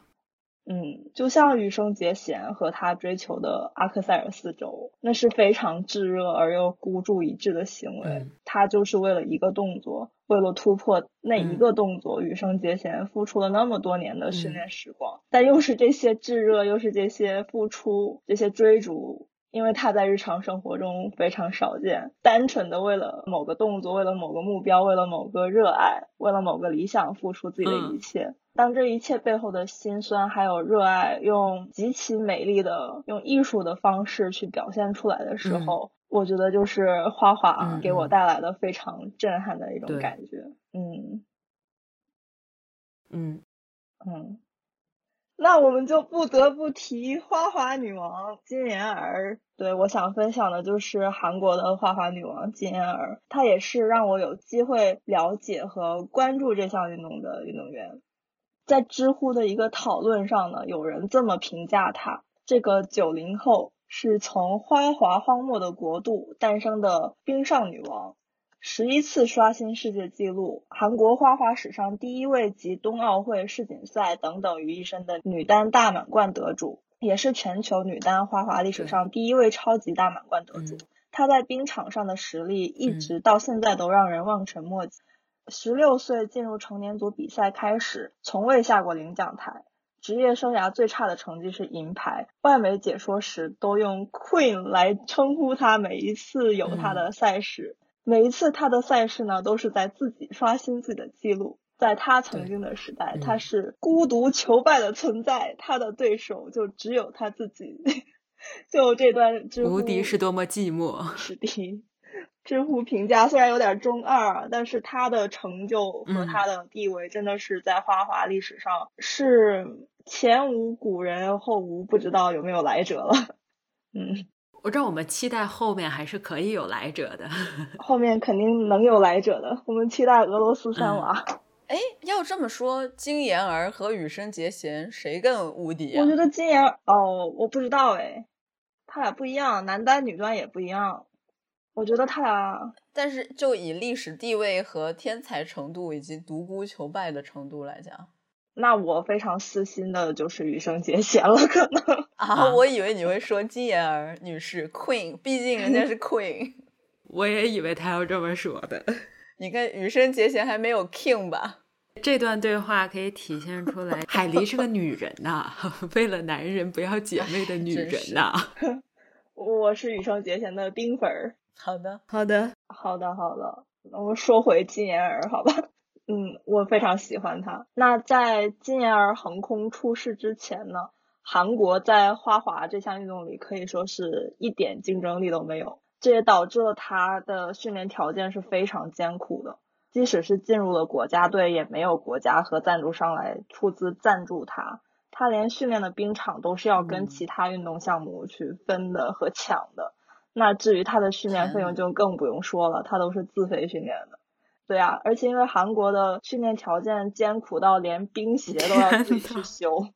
嗯，就像羽生结弦和他追求的阿克塞尔四周，那是非常炙热而又孤注一掷的行为。他就是为了一个动作，为了突破那一个动作，羽生结弦付出了那么多年的训练时光，但又是这些炙热，又是这些付出，这些追逐。因为他在日常生活中非常少见，单纯的为了某个动作，为了某个目标，为了某个热爱，为了某个理想付出自己的一切。当这一切背后的辛酸还有热爱，用极其美丽的、用艺术的方式去表现出来的时候，我觉得就是花花给我带来的非常震撼的一种感觉。嗯，嗯，嗯。那我们就不得不提花滑女王金妍儿。对我想分享的就是韩国的花滑女王金妍儿，她也是让我有机会了解和关注这项运动的运动员。在知乎的一个讨论上呢，有人这么评价她：这个九零后是从花滑荒漠的国度诞生的冰上女王。十一次刷新世界纪录，韩国花滑史上第一位集冬奥会、世锦赛等等于一身的女单大满贯得主，也是全球女单花滑历史上第一位超级大满贯得主。她在冰场上的实力一直到现在都让人望尘莫及。十六岁进入成年组比赛开始，从未下过领奖台。职业生涯最差的成绩是银牌，外媒解说时都用 Queen 来称呼她。每一次有她的赛事。每一次他的赛事呢，都是在自己刷新自己的记录。在他曾经的时代，他是孤独求败的存在，他的对手就只有他自己。就这段知乎，无敌是多么寂寞。是的，知乎评价虽然有点中二，但是他的成就和他的地位真的是在花滑历史上是前无古人后无不知道有没有来者了。嗯。我知道我们期待后面还是可以有来者的，后面肯定能有来者的。我们期待俄罗斯三娃。哎，要这么说，金妍儿和羽生结弦谁更无敌？我觉得金妍哦，我不知道哎，他俩不一样，男单女单也不一样。我觉得他俩，但是就以历史地位和天才程度以及独孤求败的程度来讲。那我非常私心的就是羽生结弦了，可能 啊，我以为你会说金妍儿女士 Queen，毕竟人家是 Queen，我也以为他要这么说的。你看羽生结弦还没有 King 吧？这段对话可以体现出来，海狸是个女人呐，为了男人不要姐妹的女人呐。我是羽生结弦的冰粉儿。好的，好的，好的，好的。我们说回金妍儿，好吧？嗯，我非常喜欢他。那在金妍儿横空出世之前呢，韩国在花滑这项运动里可以说是一点竞争力都没有。这也导致了他的训练条件是非常艰苦的。即使是进入了国家队，也没有国家和赞助商来出资赞助他。他连训练的冰场都是要跟其他运动项目去分的和抢的。那至于他的训练费用就更不用说了，他都是自费训练的。对啊，而且因为韩国的训练条件艰苦到连冰鞋都要自己去修，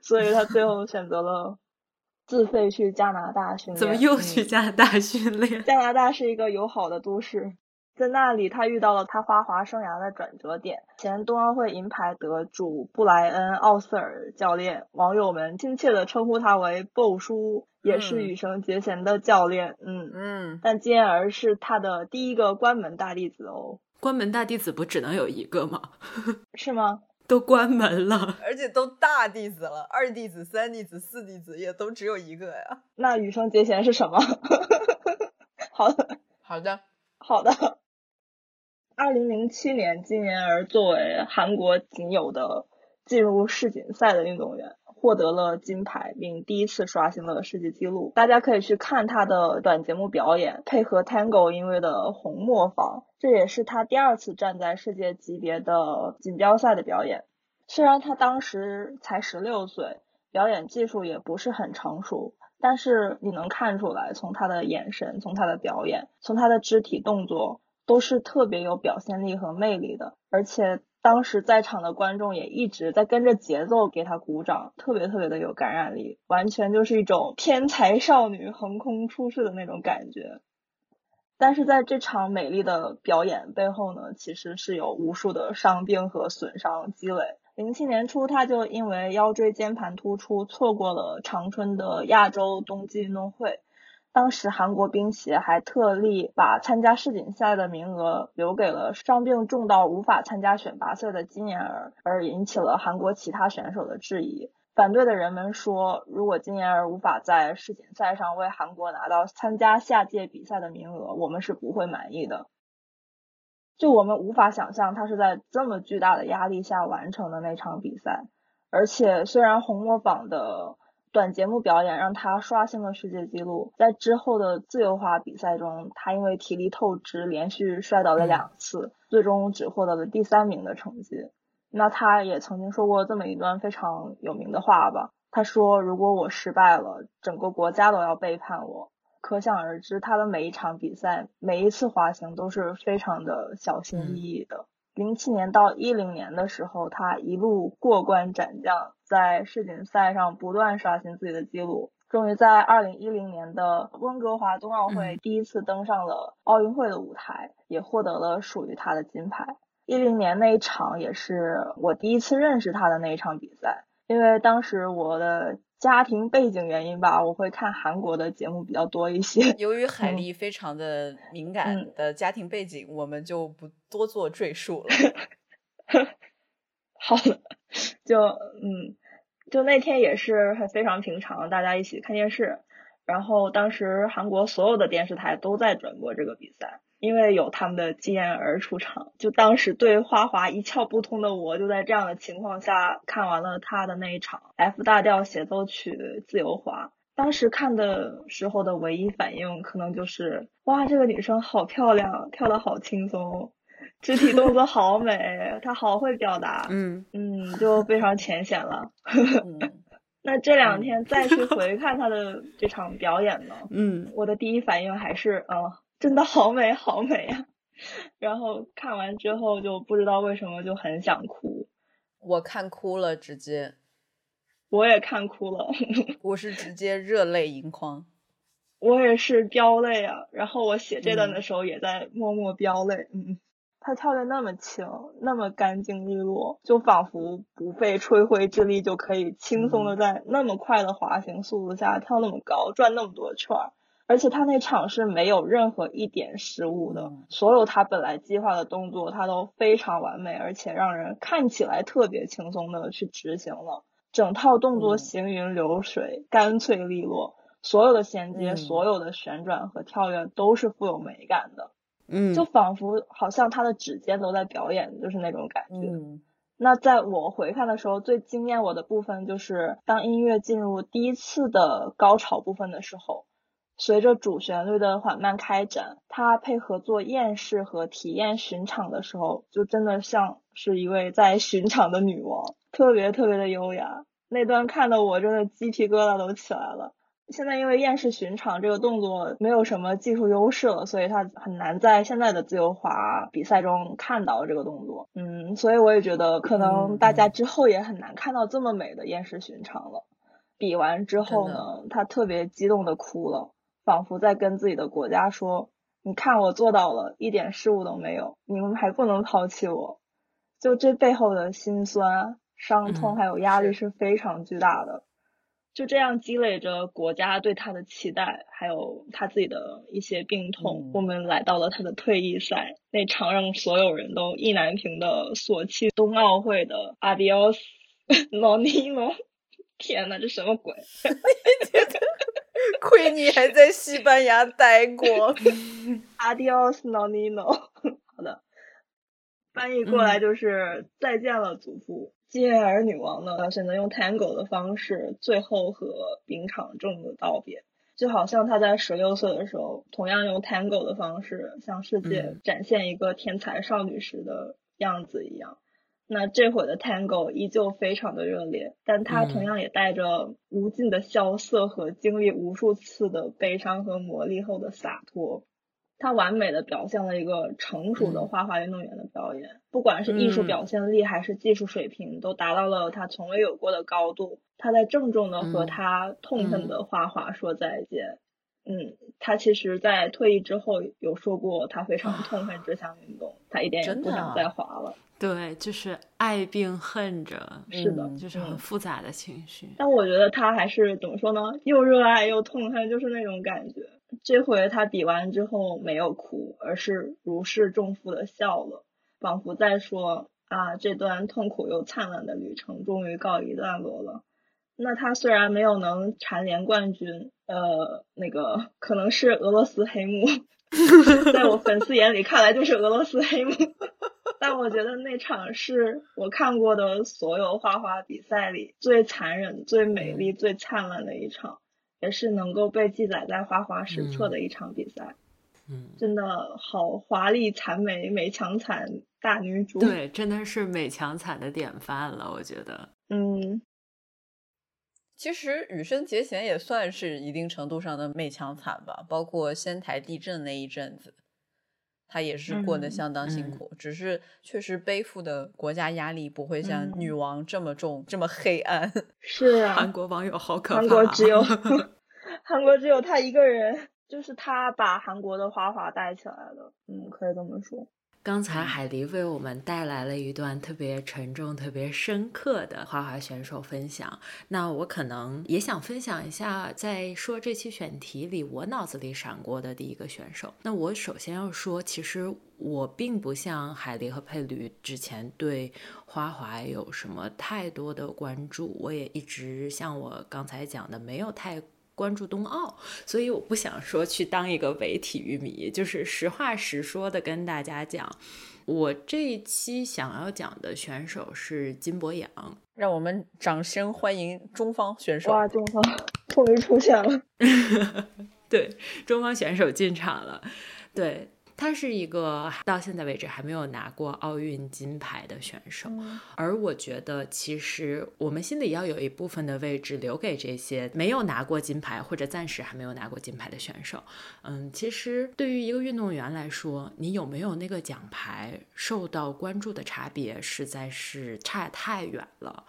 所以他最后选择了自费去加拿大训练。怎么又去加拿大训练？加拿大是一个友好的都市。在那里，他遇到了他花滑生涯的转折点。前冬奥会银牌得主布莱恩·奥瑟尔教练，网友们亲切的称呼他为“鲍叔”，也是羽生结弦的教练。嗯嗯，但金妍儿是他的第一个关门大弟子哦。关门大弟子不只能有一个吗？是吗？都关门了，而且都大弟子了，二弟子、三弟子、四弟子也都只有一个呀。那羽生结弦是什么？好的，好的，好的。二零零七年，金妍儿作为韩国仅有的进入世锦赛的运动员，获得了金牌，并第一次刷新了世界纪录。大家可以去看他的短节目表演，配合 Tango 音乐的红磨坊，这也是他第二次站在世界级别的锦标赛的表演。虽然他当时才十六岁，表演技术也不是很成熟，但是你能看出来，从他的眼神，从他的表演，从他的肢体动作。都是特别有表现力和魅力的，而且当时在场的观众也一直在跟着节奏给他鼓掌，特别特别的有感染力，完全就是一种天才少女横空出世的那种感觉。但是在这场美丽的表演背后呢，其实是有无数的伤病和损伤积累。零七年初，他就因为腰椎间盘突出，错过了长春的亚洲冬季运动会。当时韩国冰协还特例把参加世锦赛的名额留给了伤病重到无法参加选拔赛的金妍儿，而引起了韩国其他选手的质疑。反对的人们说，如果金妍儿无法在世锦赛上为韩国拿到参加下届比赛的名额，我们是不会满意的。就我们无法想象他是在这么巨大的压力下完成的那场比赛，而且虽然红魔榜的。短节目表演让他刷新了世界纪录，在之后的自由滑比赛中，他因为体力透支，连续摔倒了两次，最终只获得了第三名的成绩。那他也曾经说过这么一段非常有名的话吧，他说：“如果我失败了，整个国家都要背叛我。”可想而知，他的每一场比赛，每一次滑行都是非常的小心翼翼的。零七年到一零年的时候，他一路过关斩将，在世锦赛上不断刷新自己的记录，终于在二零一零年的温哥华冬奥会第一次登上了奥运会的舞台，也获得了属于他的金牌。一零年那一场也是我第一次认识他的那一场比赛，因为当时我的。家庭背景原因吧，我会看韩国的节目比较多一些。由于海丽非常的敏感的家庭背景，我们就不多做赘述了。好了，就嗯，就那天也是很非常平常，大家一起看电视，然后当时韩国所有的电视台都在转播这个比赛。因为有他们的经验而出场，就当时对花滑一窍不通的我，就在这样的情况下看完了他的那一场 F 大调协奏曲自由滑。当时看的时候的唯一反应，可能就是哇，这个女生好漂亮，跳的好轻松，肢体动作好美，她好会表达，嗯嗯，就非常浅显了。那这两天再去回看她的这场表演呢，嗯，我的第一反应还是嗯。真的好美，好美呀！然后看完之后就不知道为什么就很想哭，我看哭了，直接，我也看哭了，我是直接热泪盈眶，我也是飙泪啊！然后我写这段的时候也在默默飙泪，嗯，他跳的那么轻，那么干净利落，就仿佛不费吹灰之力就可以轻松的在那么快的滑行速度下跳那么高，转那么多圈儿。而且他那场是没有任何一点失误的，所有他本来计划的动作他都非常完美，而且让人看起来特别轻松的去执行了，整套动作行云流水，干脆利落，所有的衔接、所有的旋转和跳跃都是富有美感的。嗯，就仿佛好像他的指尖都在表演，就是那种感觉。那在我回看的时候，最惊艳我的部分就是当音乐进入第一次的高潮部分的时候，随着主旋律的缓慢开展，它配合做验视和体验巡场的时候，就真的像是一位在巡场的女王，特别特别的优雅。那段看的我真的鸡皮疙瘩都起来了。现在因为厌世巡场这个动作没有什么技术优势了，所以它很难在现在的自由滑比赛中看到这个动作。嗯，所以我也觉得可能大家之后也很难看到这么美的厌世巡场了。比完之后呢，他特别激动的哭了，仿佛在跟自己的国家说：“你看我做到了，一点失误都没有，你们还不能抛弃我。”就这背后的辛酸、伤痛还有压力是非常巨大的。就这样积累着国家对他的期待，还有他自己的一些病痛。我们来到了他的退役赛那场，让所有人都意难平的索契冬奥会的 Adios Nonino。天呐，这什么鬼？亏你还在西班牙待过。Adios Nonino。好的，翻译过来就是再见了，祖父。吉尔女王呢，选择用 Tango 的方式，最后和冰场正的道别，就好像她在十六岁的时候，同样用 Tango 的方式向世界展现一个天才少女时的样子一样。那这会的 Tango 依旧非常的热烈，但它同样也带着无尽的萧瑟和经历无数次的悲伤和磨砺后的洒脱。他完美的表现了一个成熟的花滑运动员的表演，不管是艺术表现力还是技术水平，都达到了他从未有过的高度。他在郑重的和他痛恨的花滑说再见。嗯，他其实，在退役之后有说过，他非常痛恨这项运动，他一点也不想再滑了。对，就是爱并恨着，是的，就是很复杂的情绪。但我觉得他还是怎么说呢？又热爱又痛恨，就是那种感觉。这回他比完之后没有哭，而是如释重负的笑了，仿佛在说啊，这段痛苦又灿烂的旅程终于告一段落了。那他虽然没有能蝉联冠军，呃，那个可能是俄罗斯黑幕，在我粉丝眼里看来就是俄罗斯黑幕，但我觉得那场是我看过的所有花滑比赛里最残忍、最美丽、最灿烂的一场。也是能够被记载在花滑史册的一场比赛，嗯，真的好华丽、惨美、美强惨大女主，对，真的是美强惨的典范了，我觉得。嗯，其实羽生结弦也算是一定程度上的美强惨吧，包括仙台地震那一阵子。他也是过得相当辛苦，只是确实背负的国家压力不会像女王这么重、这么黑暗。是啊，韩国网友好可怕。韩国只有 韩国只有他一个人，就是他把韩国的花滑带起来了。嗯，可以这么说。刚才海狸为我们带来了一段特别沉重、特别深刻的花滑选手分享。那我可能也想分享一下，在说这期选题里，我脑子里闪过的第一个选手。那我首先要说，其实我并不像海狸和佩驴之前对花滑有什么太多的关注，我也一直像我刚才讲的，没有太。关注冬奥，所以我不想说去当一个伪体育迷，就是实话实说的跟大家讲，我这一期想要讲的选手是金博洋，让我们掌声欢迎中方选手。哇，中方终于出现了，对，中方选手进场了，对。他是一个到现在为止还没有拿过奥运金牌的选手，而我觉得其实我们心里要有一部分的位置留给这些没有拿过金牌或者暂时还没有拿过金牌的选手。嗯，其实对于一个运动员来说，你有没有那个奖牌受到关注的差别实在是差太远了。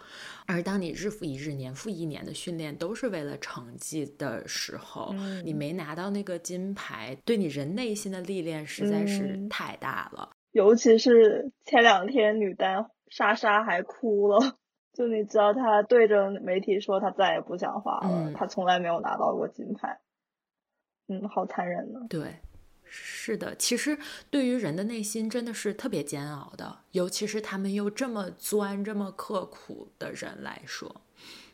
而当你日复一日、年复一年的训练都是为了成绩的时候，你没拿到那个金牌，对你人内心的历练实在是太大了。尤其是前两天女单莎莎还哭了，就你知道她对着媒体说她再也不想滑了，她从来没有拿到过金牌。嗯，好残忍呢。对。是的，其实对于人的内心真的是特别煎熬的，尤其是他们又这么钻、这么刻苦的人来说，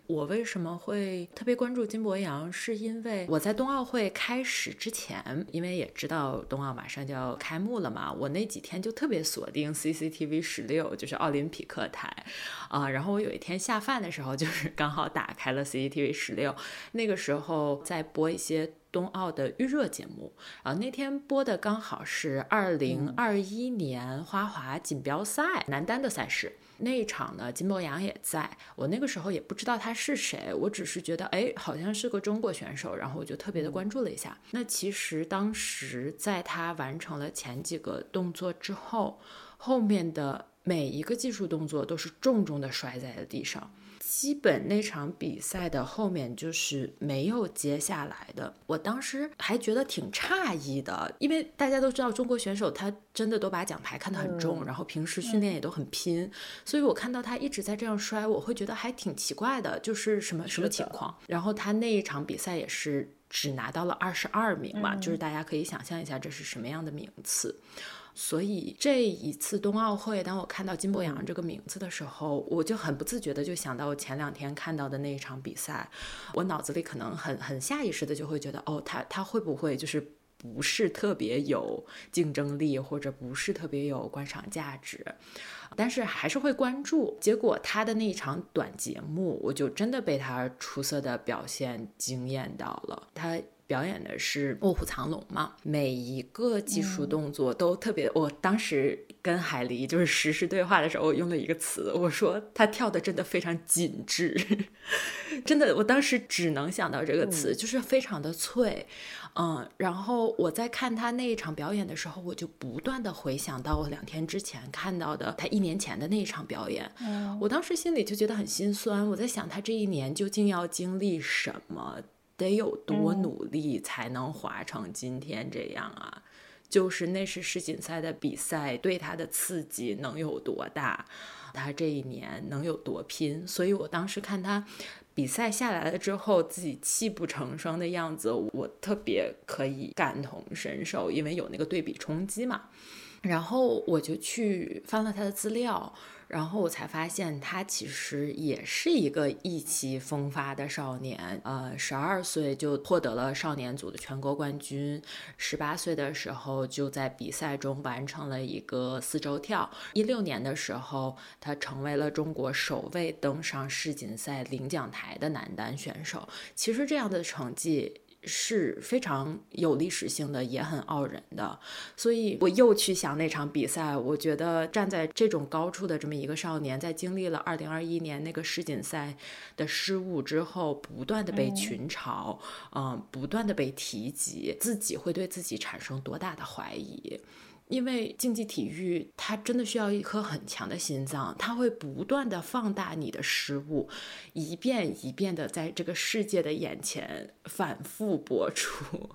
我为什么会特别关注金博洋？是因为我在冬奥会开始之前，因为也知道冬奥马上就要开幕了嘛，我那几天就特别锁定 CCTV 十六，就是奥林匹克台啊。然后我有一天下饭的时候，就是刚好打开了 CCTV 十六，那个时候在播一些冬奥的预热节目啊。那天播的刚好是二零二一年花滑锦标赛男单的赛事。那一场呢，金博洋也在。我那个时候也不知道他是谁，我只是觉得，哎，好像是个中国选手，然后我就特别的关注了一下。那其实当时在他完成了前几个动作之后，后面的每一个技术动作都是重重的摔在了地上。基本那场比赛的后面就是没有接下来的，我当时还觉得挺诧异的，因为大家都知道中国选手他真的都把奖牌看得很重，然后平时训练也都很拼，所以我看到他一直在这样摔，我会觉得还挺奇怪的，就是什么什么情况。然后他那一场比赛也是只拿到了二十二名嘛，就是大家可以想象一下这是什么样的名次。所以这一次冬奥会，当我看到金博洋这个名字的时候，我就很不自觉的就想到我前两天看到的那一场比赛，我脑子里可能很很下意识的就会觉得，哦，他他会不会就是不是特别有竞争力，或者不是特别有观赏价值？但是还是会关注。结果他的那一场短节目，我就真的被他出色的表现惊艳到了。他。表演的是卧虎藏龙嘛，每一个技术动作都特别。我当时跟海狸就是实时对话的时候，我用了一个词，我说他跳的真的非常紧致，真的，我当时只能想到这个词，就是非常的脆。嗯，然后我在看他那一场表演的时候，我就不断的回想到我两天之前看到的他一年前的那一场表演。嗯，我当时心里就觉得很心酸，我在想他这一年究竟要经历什么。得有多努力才能滑成今天这样啊？就是那是世锦赛的比赛，对他的刺激能有多大？他这一年能有多拼？所以我当时看他比赛下来了之后，自己泣不成声的样子，我特别可以感同身受，因为有那个对比冲击嘛。然后我就去翻了他的资料。然后我才发现，他其实也是一个意气风发的少年。呃，十二岁就获得了少年组的全国冠军，十八岁的时候就在比赛中完成了一个四周跳。一六年的时候，他成为了中国首位登上世锦赛领奖台的男单选手。其实这样的成绩。是非常有历史性的，也很傲人的，所以我又去想那场比赛。我觉得站在这种高处的这么一个少年，在经历了二零二一年那个世锦赛的失误之后，不断的被群嘲，嗯，不断的被提及，自己会对自己产生多大的怀疑？因为竞技体育，它真的需要一颗很强的心脏，它会不断的放大你的失误，一遍一遍的在这个世界的眼前反复播出。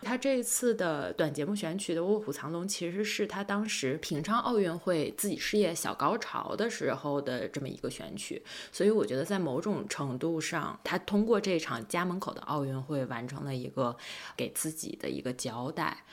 他这一次的短节目选取的《卧虎藏龙》，其实是他当时平昌奥运会自己事业小高潮的时候的这么一个选曲，所以我觉得在某种程度上，他通过这场家门口的奥运会完成了一个给自己的一个交代。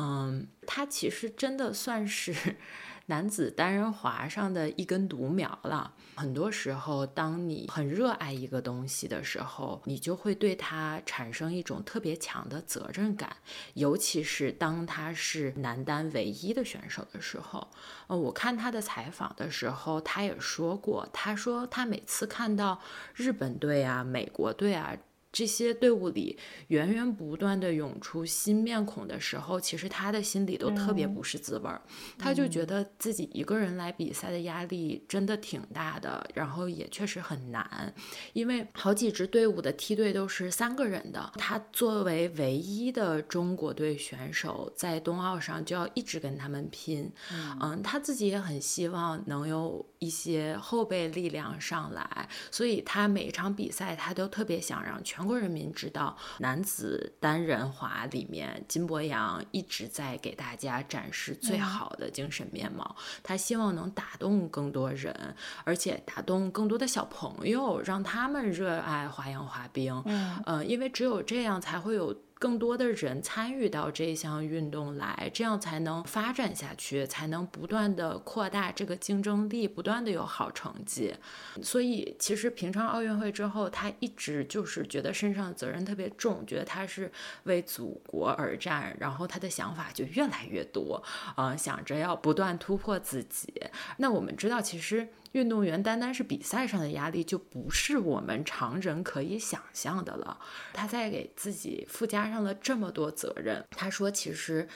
嗯，他其实真的算是 男子单人滑上的一根独苗了。很多时候，当你很热爱一个东西的时候，你就会对他产生一种特别强的责任感。尤其是当他是男单唯一的选手的时候。呃，我看他的采访的时候，他也说过，他说他每次看到日本队啊、美国队啊。这些队伍里源源不断的涌出新面孔的时候，其实他的心里都特别不是滋味儿。他就觉得自己一个人来比赛的压力真的挺大的，然后也确实很难，因为好几支队伍的梯队都是三个人的。他作为唯一的中国队选手，在冬奥上就要一直跟他们拼。嗯，他自己也很希望能有一些后备力量上来，所以他每一场比赛他都特别想让全。国人民知道，男子单人滑里面，金博洋一直在给大家展示最好的精神面貌。他希望能打动更多人，而且打动更多的小朋友，让他们热爱花样滑冰。嗯，因为只有这样，才会有。更多的人参与到这项运动来，这样才能发展下去，才能不断的扩大这个竞争力，不断的有好成绩。所以，其实平昌奥运会之后，他一直就是觉得身上责任特别重，觉得他是为祖国而战，然后他的想法就越来越多，啊，想着要不断突破自己。那我们知道，其实。运动员单单是比赛上的压力，就不是我们常人可以想象的了。他在给自己附加上了这么多责任。他说，其实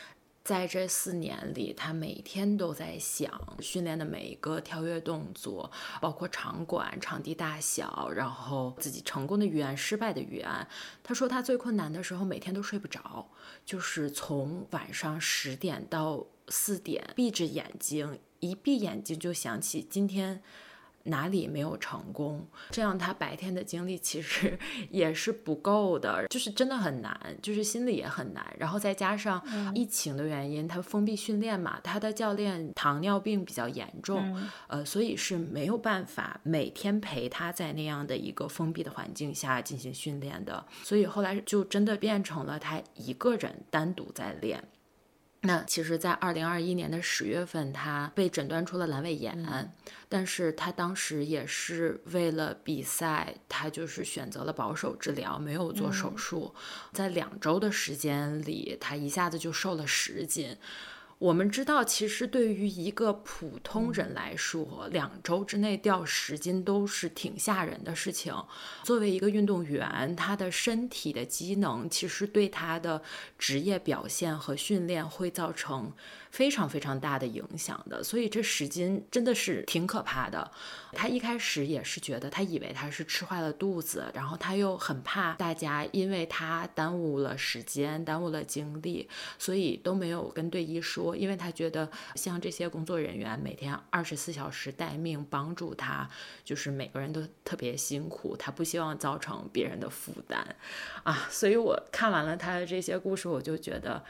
在这四年里，他每天都在想训练的每一个跳跃动作，包括场馆、场地大小，然后自己成功的预案、失败的预案。他说，他最困难的时候，每天都睡不着，就是从晚上十点到四点，闭着眼睛。一闭眼睛就想起今天哪里没有成功，这样他白天的精力其实 也是不够的，就是真的很难，就是心里也很难。然后再加上疫情的原因，他封闭训练嘛，他的教练糖尿病比较严重，呃，所以是没有办法每天陪他在那样的一个封闭的环境下进行训练的，所以后来就真的变成了他一个人单独在练。那其实，在二零二一年的十月份，他被诊断出了阑尾炎，但是他当时也是为了比赛，他就是选择了保守治疗，没有做手术。在两周的时间里，他一下子就瘦了十斤。我们知道，其实对于一个普通人来说，两周之内掉十斤都是挺吓人的事情。作为一个运动员，他的身体的机能其实对他的职业表现和训练会造成。非常非常大的影响的，所以这十斤真的是挺可怕的。他一开始也是觉得，他以为他是吃坏了肚子，然后他又很怕大家因为他耽误了时间、耽误了精力，所以都没有跟队医说。因为他觉得像这些工作人员每天二十四小时待命帮助他，就是每个人都特别辛苦，他不希望造成别人的负担啊。所以我看完了他的这些故事，我就觉得。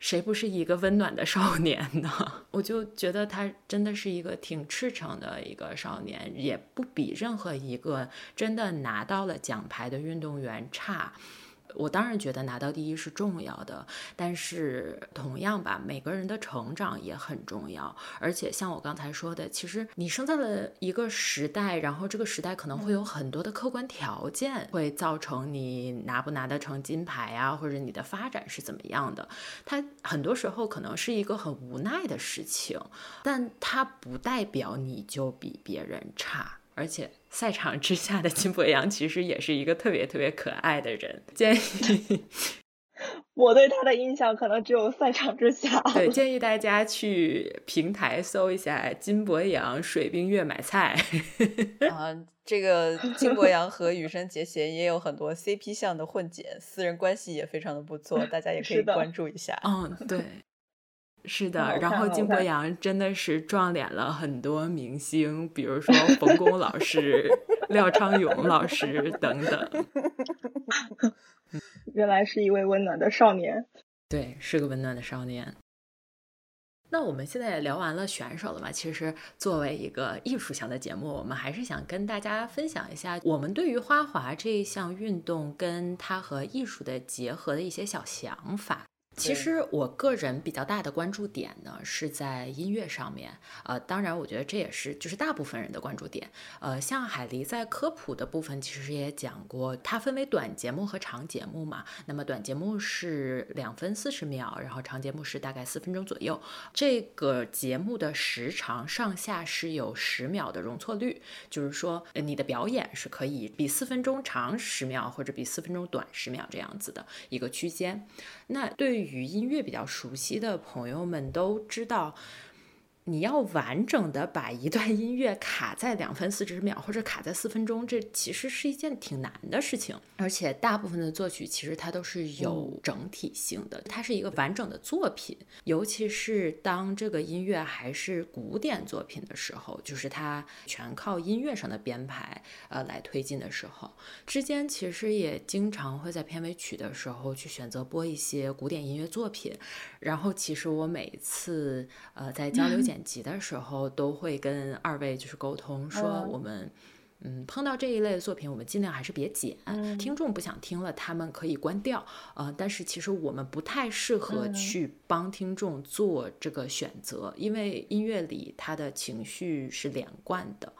谁不是一个温暖的少年呢？我就觉得他真的是一个挺赤诚的一个少年，也不比任何一个真的拿到了奖牌的运动员差。我当然觉得拿到第一是重要的，但是同样吧，每个人的成长也很重要。而且像我刚才说的，其实你生在了一个时代，然后这个时代可能会有很多的客观条件，会造成你拿不拿得成金牌啊，或者你的发展是怎么样的。它很多时候可能是一个很无奈的事情，但它不代表你就比别人差。而且赛场之下的金博洋其实也是一个特别特别可爱的人。建议 我对他的印象可能只有赛场之下。对，建议大家去平台搜一下金博洋水冰月买菜。啊，这个金博洋和羽生结弦也有很多 CP 向的混剪，私人关系也非常的不错，大家也可以关注一下。嗯，对。是的，然后金博洋真的是撞脸了很多明星，比如说冯巩老师、廖昌永老师等等。原来是一位温暖的少年。对，是个温暖的少年。那我们现在也聊完了选手了嘛？其实作为一个艺术向的节目，我们还是想跟大家分享一下我们对于花滑这一项运动跟它和艺术的结合的一些小想法。其实我个人比较大的关注点呢，是在音乐上面。呃，当然，我觉得这也是就是大部分人的关注点。呃，像海狸在科普的部分，其实也讲过，它分为短节目和长节目嘛。那么短节目是两分四十秒，然后长节目是大概四分钟左右。这个节目的时长上下是有十秒的容错率，就是说你的表演是可以比四分钟长十秒，或者比四分钟短十秒这样子的一个区间。那对于与音乐比较熟悉的朋友们都知道。你要完整的把一段音乐卡在两分四十秒，或者卡在四分钟，这其实是一件挺难的事情。而且大部分的作曲其实它都是有整体性的，它是一个完整的作品。尤其是当这个音乐还是古典作品的时候，就是它全靠音乐上的编排呃来推进的时候，之间其实也经常会在片尾曲的时候去选择播一些古典音乐作品。然后其实我每次呃在交流 剪辑的时候，都会跟二位就是沟通说，我们嗯，碰到这一类的作品，我们尽量还是别剪。听众不想听了，他们可以关掉。呃，但是其实我们不太适合去帮听众做这个选择，因为音乐里它的情绪是连贯的。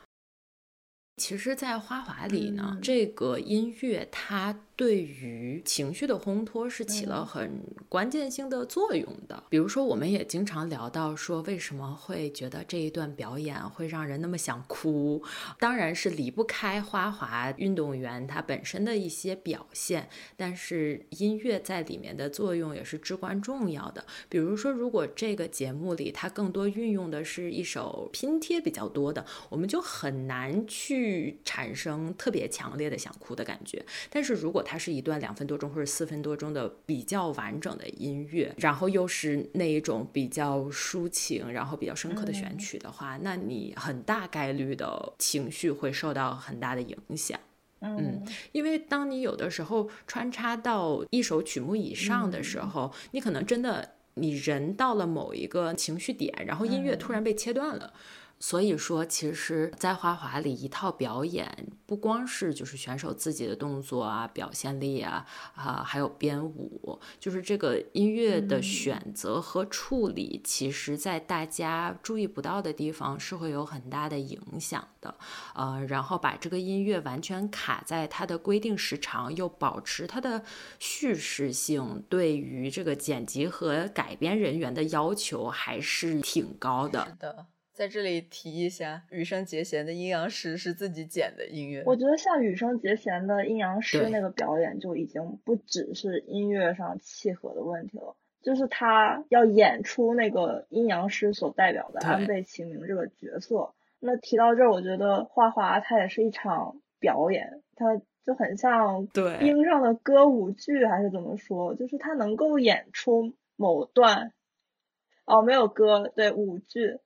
其实，在花滑里呢，这个音乐它。对于情绪的烘托是起了很关键性的作用的。比如说，我们也经常聊到说，为什么会觉得这一段表演会让人那么想哭？当然是离不开花滑运动员他本身的一些表现，但是音乐在里面的作用也是至关重要的。比如说，如果这个节目里它更多运用的是一首拼贴比较多的，我们就很难去产生特别强烈的想哭的感觉。但是如果它是一段两分多钟或者四分多钟的比较完整的音乐，然后又是那一种比较抒情，然后比较深刻的选曲的话，那你很大概率的情绪会受到很大的影响。嗯，因为当你有的时候穿插到一首曲目以上的时候，你可能真的你人到了某一个情绪点，然后音乐突然被切断了。所以说，其实，在花滑里一套表演，不光是就是选手自己的动作啊、表现力啊，啊，还有编舞，就是这个音乐的选择和处理，其实在大家注意不到的地方是会有很大的影响的。呃，然后把这个音乐完全卡在它的规定时长，又保持它的叙事性，对于这个剪辑和改编人员的要求还是挺高的。是的。在这里提一下，羽生结弦的《阴阳师》是自己剪的音乐。我觉得像羽生结弦的《阴阳师》那个表演就已经不只是音乐上契合的问题了，就是他要演出那个阴阳师所代表的安倍晴明这个角色。那提到这儿，我觉得花滑它也是一场表演，它就很像冰上的歌舞剧，还是怎么说？就是它能够演出某段，哦，没有歌，对舞剧。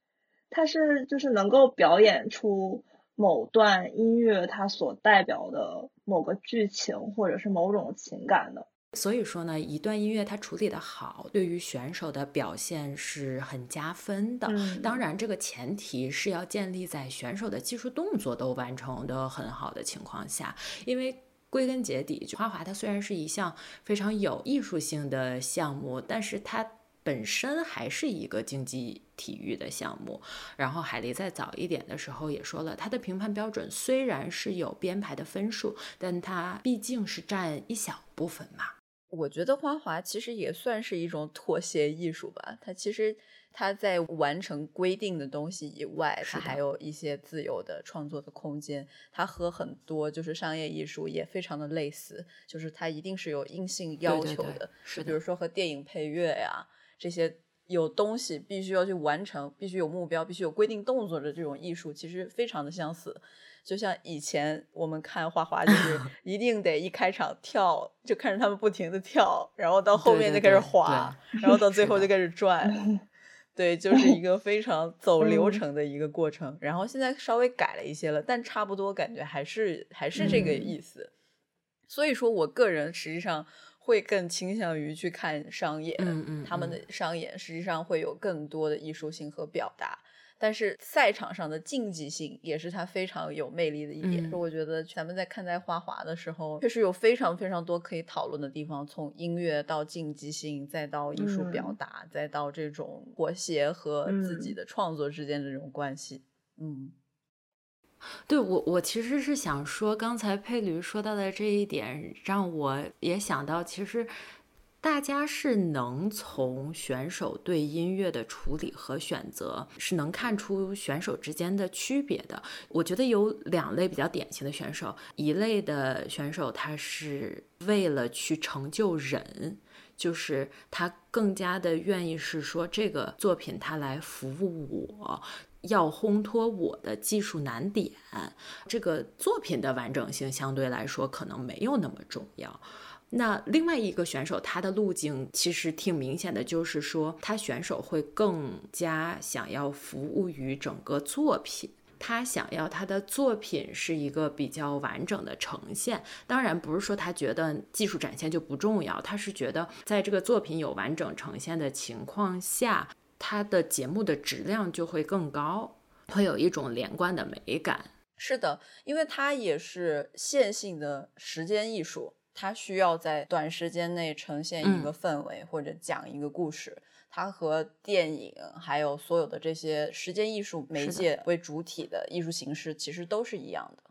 它是就是能够表演出某段音乐它所代表的某个剧情或者是某种情感的。所以说呢，一段音乐它处理的好，对于选手的表现是很加分的。当然，这个前提是要建立在选手的技术动作都完成的很好的情况下。因为归根结底，花滑它虽然是一项非常有艺术性的项目，但是它。本身还是一个竞技体育的项目，然后海狸在早一点的时候也说了，它的评判标准虽然是有编排的分数，但它毕竟是占一小部分嘛。我觉得花滑其实也算是一种妥协艺术吧，它其实它在完成规定的东西以外，它还有一些自由的创作的空间。它和很多就是商业艺术也非常的类似，就是它一定是有硬性要求的，是比如说和电影配乐呀。这些有东西必须要去完成，必须有目标，必须有规定动作的这种艺术，其实非常的相似。就像以前我们看画画，就是 一定得一开场跳，就看着他们不停的跳，然后到后面就开始滑，然后到 最后就开始转。对，就是一个非常走流程的一个过程。然后现在稍微改了一些了，但差不多感觉还是还是这个意思。所以说我个人实际上。会更倾向于去看商演，嗯嗯，他们的商演实际上会有更多的艺术性和表达，但是赛场上的竞技性也是它非常有魅力的一点。我觉得咱们在看待花滑的时候，确实有非常非常多可以讨论的地方，从音乐到竞技性，再到艺术表达，再到这种妥协和自己的创作之间的这种关系，嗯。对我，我其实是想说，刚才佩驴说到的这一点，让我也想到，其实大家是能从选手对音乐的处理和选择，是能看出选手之间的区别的。我觉得有两类比较典型的选手，一类的选手他是为了去成就人，就是他更加的愿意是说这个作品他来服务我。要烘托我的技术难点，这个作品的完整性相对来说可能没有那么重要。那另外一个选手，他的路径其实挺明显的，就是说他选手会更加想要服务于整个作品，他想要他的作品是一个比较完整的呈现。当然不是说他觉得技术展现就不重要，他是觉得在这个作品有完整呈现的情况下。它的节目的质量就会更高，会有一种连贯的美感。是的，因为它也是线性的时间艺术，它需要在短时间内呈现一个氛围或者讲一个故事。它和电影还有所有的这些时间艺术媒介为主体的艺术形式，其实都是一样的。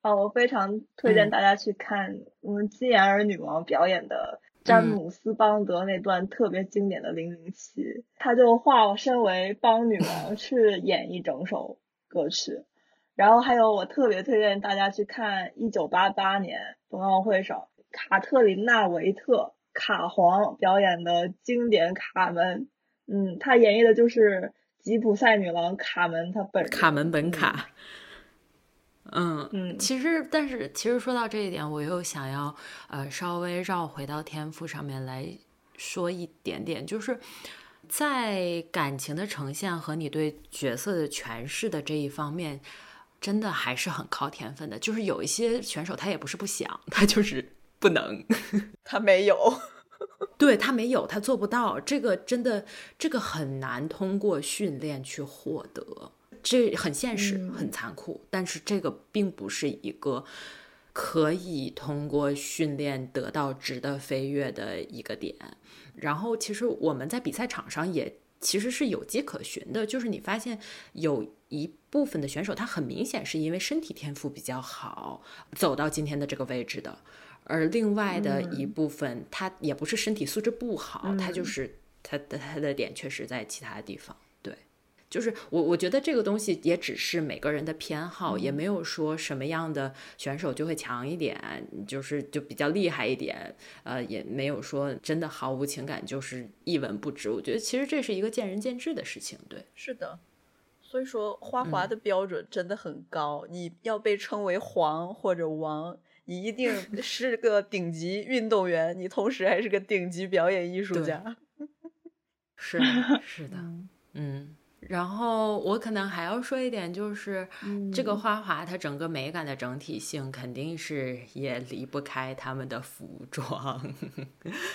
啊，我非常推荐大家去看我们金妍儿女王表演的詹姆斯邦德那段特别经典的零零七，他就化身为邦女王 去演一整首歌曲。然后还有，我特别推荐大家去看一九八八年冬奥会上卡特琳娜维特。卡皇表演的经典《卡门》，嗯，他演绎的就是吉普赛女郎卡门，她本卡门本卡。嗯嗯嗯，其实，但是其实说到这一点，我又想要呃稍微绕回到天赋上面来说一点点，就是在感情的呈现和你对角色的诠释的这一方面，真的还是很靠天分的。就是有一些选手他也不是不想，他就是。不能，他没有，对他没有，他做不到。这个真的，这个很难通过训练去获得，这很现实，很残酷。但是这个并不是一个可以通过训练得到质的飞跃的一个点。然后，其实我们在比赛场上也其实是有迹可循的，就是你发现有一部分的选手，他很明显是因为身体天赋比较好，走到今天的这个位置的。而另外的一部分，他也不是身体素质不好，他就是他的他的点确实在其他地方。对，就是我我觉得这个东西也只是每个人的偏好，也没有说什么样的选手就会强一点，就是就比较厉害一点。呃，也没有说真的毫无情感就是一文不值。我觉得其实这是一个见仁见智的事情。对，是的。所以说花滑的标准真的很高，你要被称为皇或者王。你一定 是个顶级运动员，你同时还是个顶级表演艺术家。是 是的，嗯。然后我可能还要说一点，就是这个花滑它整个美感的整体性肯定是也离不开他们的服装。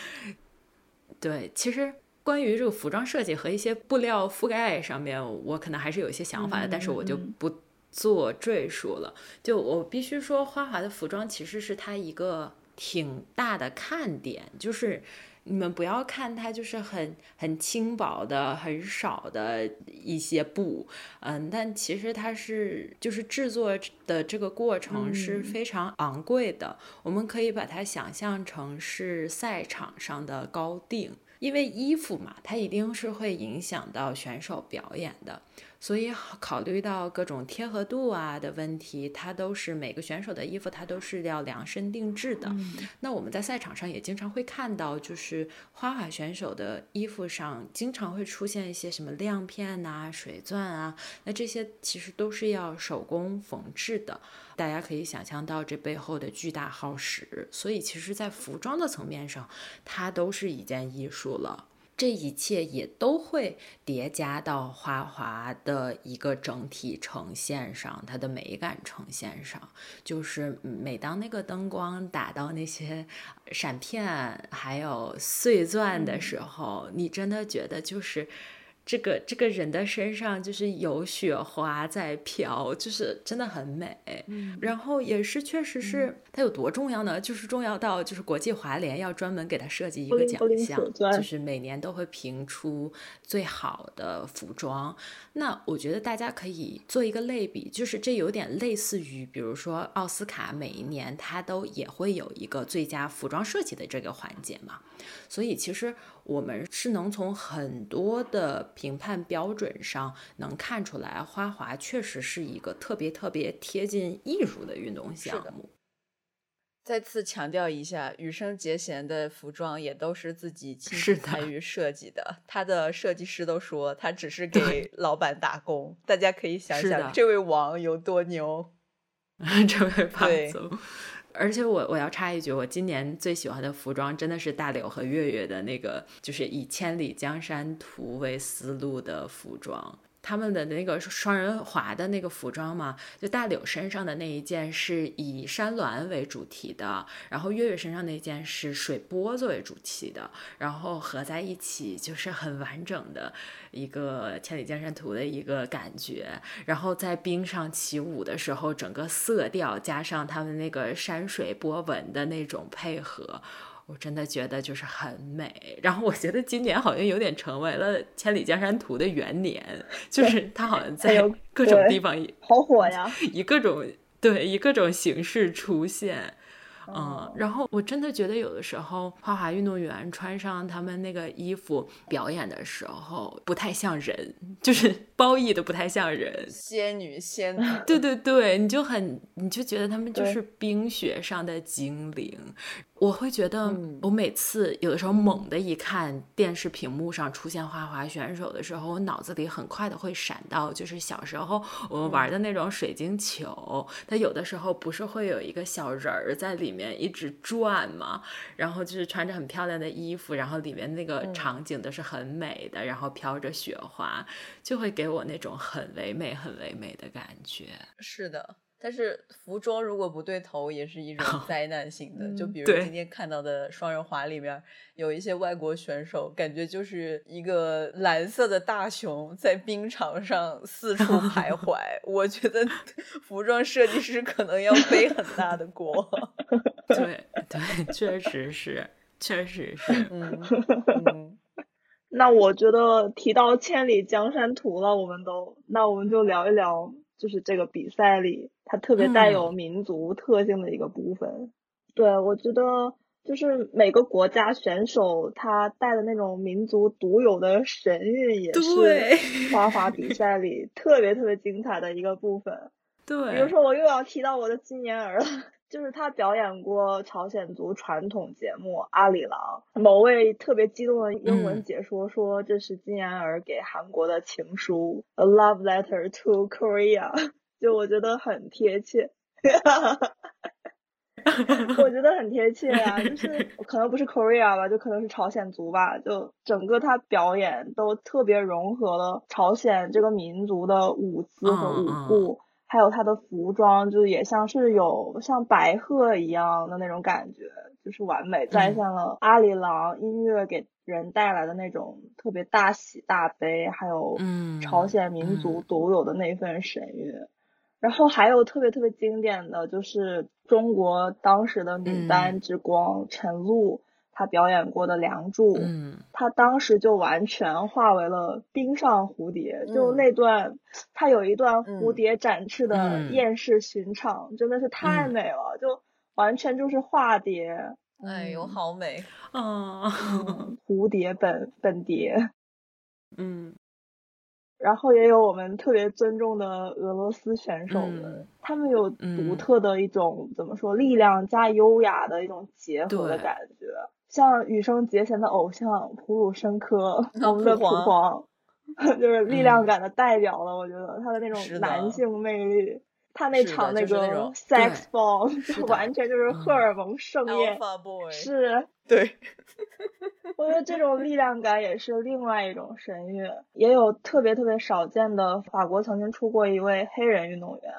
对，其实关于这个服装设计和一些布料覆盖上面，我可能还是有一些想法的，但是我就不。做赘述了，就我必须说，花滑的服装其实是它一个挺大的看点，就是你们不要看它就是很很轻薄的、很少的一些布，嗯，但其实它是就是制作的这个过程是非常昂贵的，我们可以把它想象成是赛场上的高定，因为衣服嘛，它一定是会影响到选手表演的。所以考虑到各种贴合度啊的问题，它都是每个选手的衣服，它都是要量身定制的。那我们在赛场上也经常会看到，就是花滑选手的衣服上经常会出现一些什么亮片呐、水钻啊，那这些其实都是要手工缝制的。大家可以想象到这背后的巨大耗时。所以其实，在服装的层面上，它都是一件艺术了。这一切也都会叠加到花滑的一个整体呈现上，它的美感呈现上，就是每当那个灯光打到那些闪片还有碎钻的时候，你真的觉得就是。这个这个人的身上就是有雪花在飘，就是真的很美。嗯，然后也是确实是它有多重要呢？就是重要到就是国际华联要专门给他设计一个奖项，就是每年都会评出最好的服装。那我觉得大家可以做一个类比，就是这有点类似于，比如说奥斯卡每一年它都也会有一个最佳服装设计的这个环节嘛。所以其实。我们是能从很多的评判标准上能看出来，花滑确实是一个特别特别贴近艺术的运动项目。再次强调一下，羽生结弦的服装也都是自己亲自参与设计的，他的设计师都说他只是给老板打工。大家可以想想，这位王有多牛，这位胖总。而且我我要插一句，我今年最喜欢的服装真的是大柳和月月的那个，就是以千里江山图为思路的服装。他们的那个双人滑的那个服装嘛，就大柳身上的那一件是以山峦为主题的，然后月月身上那件是水波作为主题的，然后合在一起就是很完整的一个《千里江山图》的一个感觉。然后在冰上起舞的时候，整个色调加上他们那个山水波纹的那种配合。我真的觉得就是很美，然后我觉得今年好像有点成为了《千里江山图》的元年，就是它好像 在各种地方好火呀，以各种对以各种形式出现。嗯，然后我真的觉得有的时候花滑运动员穿上他们那个衣服表演的时候不太像人，就是 褒义的不太像人，仙女仙 子，对对对，你就很你就觉得他们就是冰雪上的精灵。我会觉得，我每次有的时候猛地一看电视屏幕上出现花滑选手的时候，我脑子里很快的会闪到，就是小时候我们玩的那种水晶球，它有的时候不是会有一个小人儿在里面一直转嘛？然后就是穿着很漂亮的衣服，然后里面那个场景都是很美的，然后飘着雪花，就会给我那种很唯美、很唯美的感觉。是的。但是服装如果不对头，也是一种 灾难性的。就比如今天看到的双人滑里面，有一些外国选手，感觉就是一个蓝色的大熊在冰场上四处徘徊。我觉得 服装设计师可能要背很大的锅。对对，确实是，确实是。嗯嗯。那我觉得提到《千里江山图》了，我们都那我们就聊一聊。就是这个比赛里，它特别带有民族特性的一个部分。对我觉得，就是每个国家选手他带的那种民族独有的神韵，也是花滑比赛里特别特别精彩的一个部分。对，比如说我又要提到我的金妍儿了，就是他表演过朝鲜族传统节目《阿里郎》，某位特别激动的英文解说说这是金妍儿给韩国的情书，A love letter to Korea，就我觉得很贴切，我觉得很贴切啊，就是 可能不是 Korea 吧，就可能是朝鲜族吧，就整个他表演都特别融合了朝鲜这个民族的舞姿和舞步。还有他的服装，就也像是有像白鹤一样的那种感觉，就是完美再现了阿里郎音乐给人带来的那种特别大喜大悲，还有朝鲜民族独有的那份神韵。然后还有特别特别经典的就是中国当时的女单之光陈露。他表演过的《梁祝》，嗯，他当时就完全化为了冰上蝴蝶，就那段，他有一段蝴蝶展翅的艳世寻常，真的是太美了，就完全就是化蝶，哎呦，好美啊！蝴蝶本本蝶，嗯，然后也有我们特别尊重的俄罗斯选手们，他们有独特的一种怎么说，力量加优雅的一种结合的感觉。像羽生结弦的偶像普鲁申科，我们的普黄，就是力量感的代表了。我觉得他的那种男性魅力，他那场那个 sex bomb 完全就是荷尔蒙盛宴，是，对。我觉得这种力量感也是另外一种神韵，也有特别特别少见的。法国曾经出过一位黑人运动员。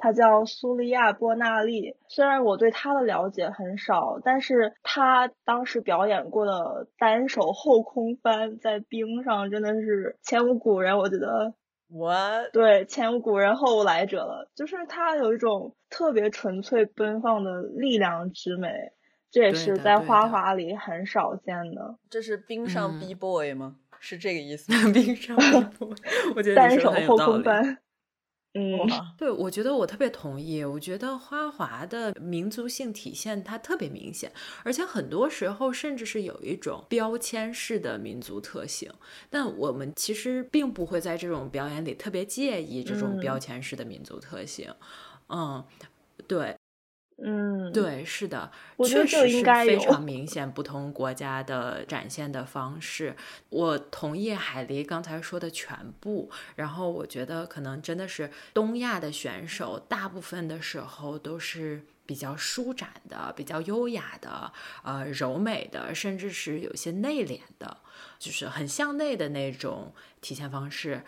他叫苏利亚·波纳利，虽然我对他的了解很少，但是他当时表演过的单手后空翻在冰上真的是前无古人，我觉得我对前无古人后无来者了，就是他有一种特别纯粹奔放的力量之美，这也是在花滑里很少见的。这是冰上 B boy 吗？是这个意思吗？冰上 B boy，我觉得单手后空翻。嗯，对，我觉得我特别同意。我觉得花滑的民族性体现它特别明显，而且很多时候甚至是有一种标签式的民族特性。但我们其实并不会在这种表演里特别介意这种标签式的民族特性。嗯，对。嗯，对，是的，确实是非常明显不同国家的展现的方式。我同意海狸刚才说的全部，然后我觉得可能真的是东亚的选手，大部分的时候都是比较舒展的、比较优雅的、呃柔美的，甚至是有些内敛的，就是很向内的那种体现方式。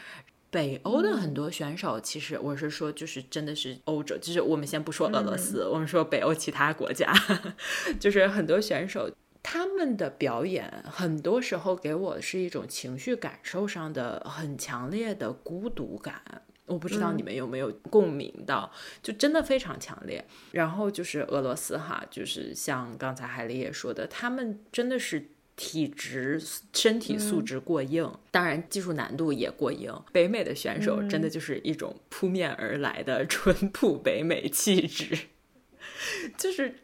北欧的很多选手，其实我是说，就是真的是欧洲，就是我们先不说俄罗斯，我们说北欧其他国家，就是很多选手他们的表演，很多时候给我是一种情绪感受上的很强烈的孤独感。我不知道你们有没有共鸣到，就真的非常强烈。然后就是俄罗斯哈，就是像刚才海丽也说的，他们真的是。体质、身体素质过硬，当然技术难度也过硬。北美的选手真的就是一种扑面而来的 淳朴北美气质，就是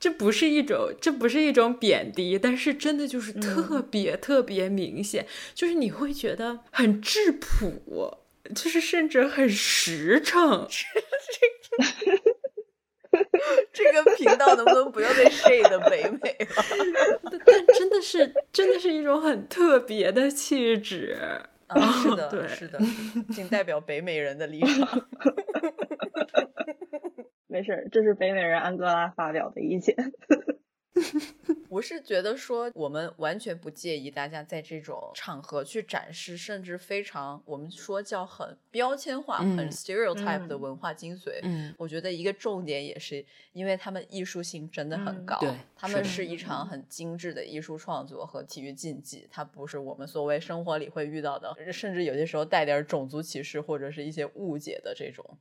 这不是一种，这不是一种贬低，但是真的就是特别特别明显，就是你会觉得很质朴，就是甚至很实诚。这个频道能不能不要再 shade 北美了？但真的是，真的是一种很特别的气质。啊，是的，是的，仅代表北美人的立场。没事，这是北美人安哥拉发表的意见。我是觉得说，我们完全不介意大家在这种场合去展示，甚至非常我们说叫很标签化、很 stereotype 的文化精髓。嗯，我觉得一个重点也是，因为他们艺术性真的很高，对，他们是一场很精致的艺术创作和体育竞技，它不是我们所谓生活里会遇到的，甚至有些时候带点种族歧视或者是一些误解的这种，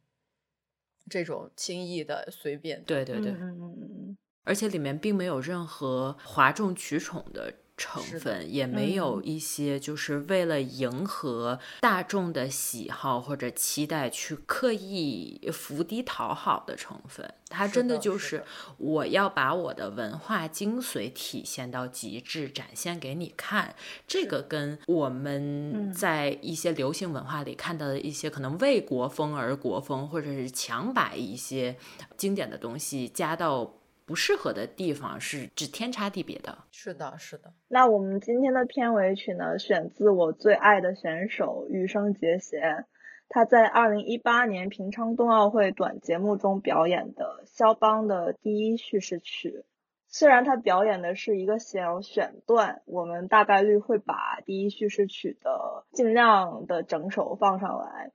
这种轻易的随便。对对对，嗯嗯嗯。而且里面并没有任何哗众取宠的成分，也没有一些就是为了迎合大众的喜好或者期待去刻意伏低讨好的成分。它真的就是我要把我的文化精髓体现到极致，展现给你看。这个跟我们在一些流行文化里看到的一些可能为国风而国风，或者是强把一些经典的东西加到。不适合的地方是只天差地别的。是的，是的。那我们今天的片尾曲呢，选自我最爱的选手羽生结弦，他在二零一八年平昌冬奥会短节目中表演的肖邦的第一叙事曲。虽然他表演的是一个小选段，我们大概率会把第一叙事曲的尽量的整首放上来。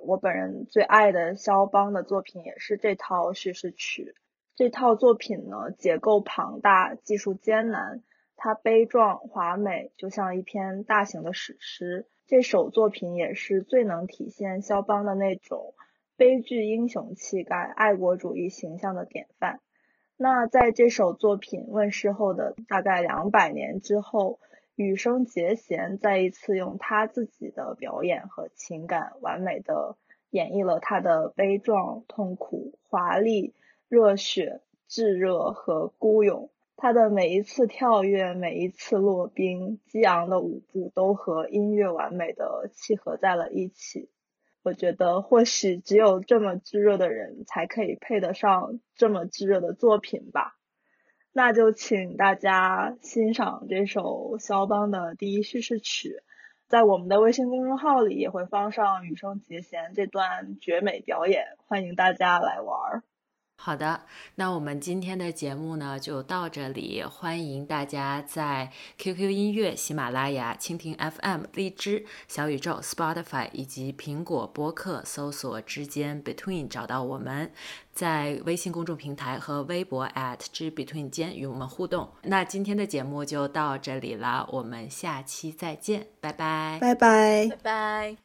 我本人最爱的肖邦的作品也是这套叙事曲。这套作品呢，结构庞大，技术艰难，它悲壮华美，就像一篇大型的史诗。这首作品也是最能体现肖邦的那种悲剧英雄气概、爱国主义形象的典范。那在这首作品问世后的大概两百年之后，羽生结弦再一次用他自己的表演和情感，完美的演绎了他的悲壮、痛苦、华丽。热血、炙热和孤勇，他的每一次跳跃，每一次落冰，激昂的舞步都和音乐完美的契合在了一起。我觉得，或许只有这么炙热的人，才可以配得上这么炙热的作品吧。那就请大家欣赏这首肖邦的第一叙事曲，在我们的微信公众号里也会放上羽生结弦这段绝美表演，欢迎大家来玩儿。好的，那我们今天的节目呢就到这里。欢迎大家在 QQ 音乐、喜马拉雅、蜻蜓 FM、荔枝、小宇宙、Spotify 以及苹果播客搜索“之间 Between” 找到我们，在微信公众平台和微博 at 之 Between 间与我们互动。那今天的节目就到这里了，我们下期再见，拜拜，拜拜，拜拜。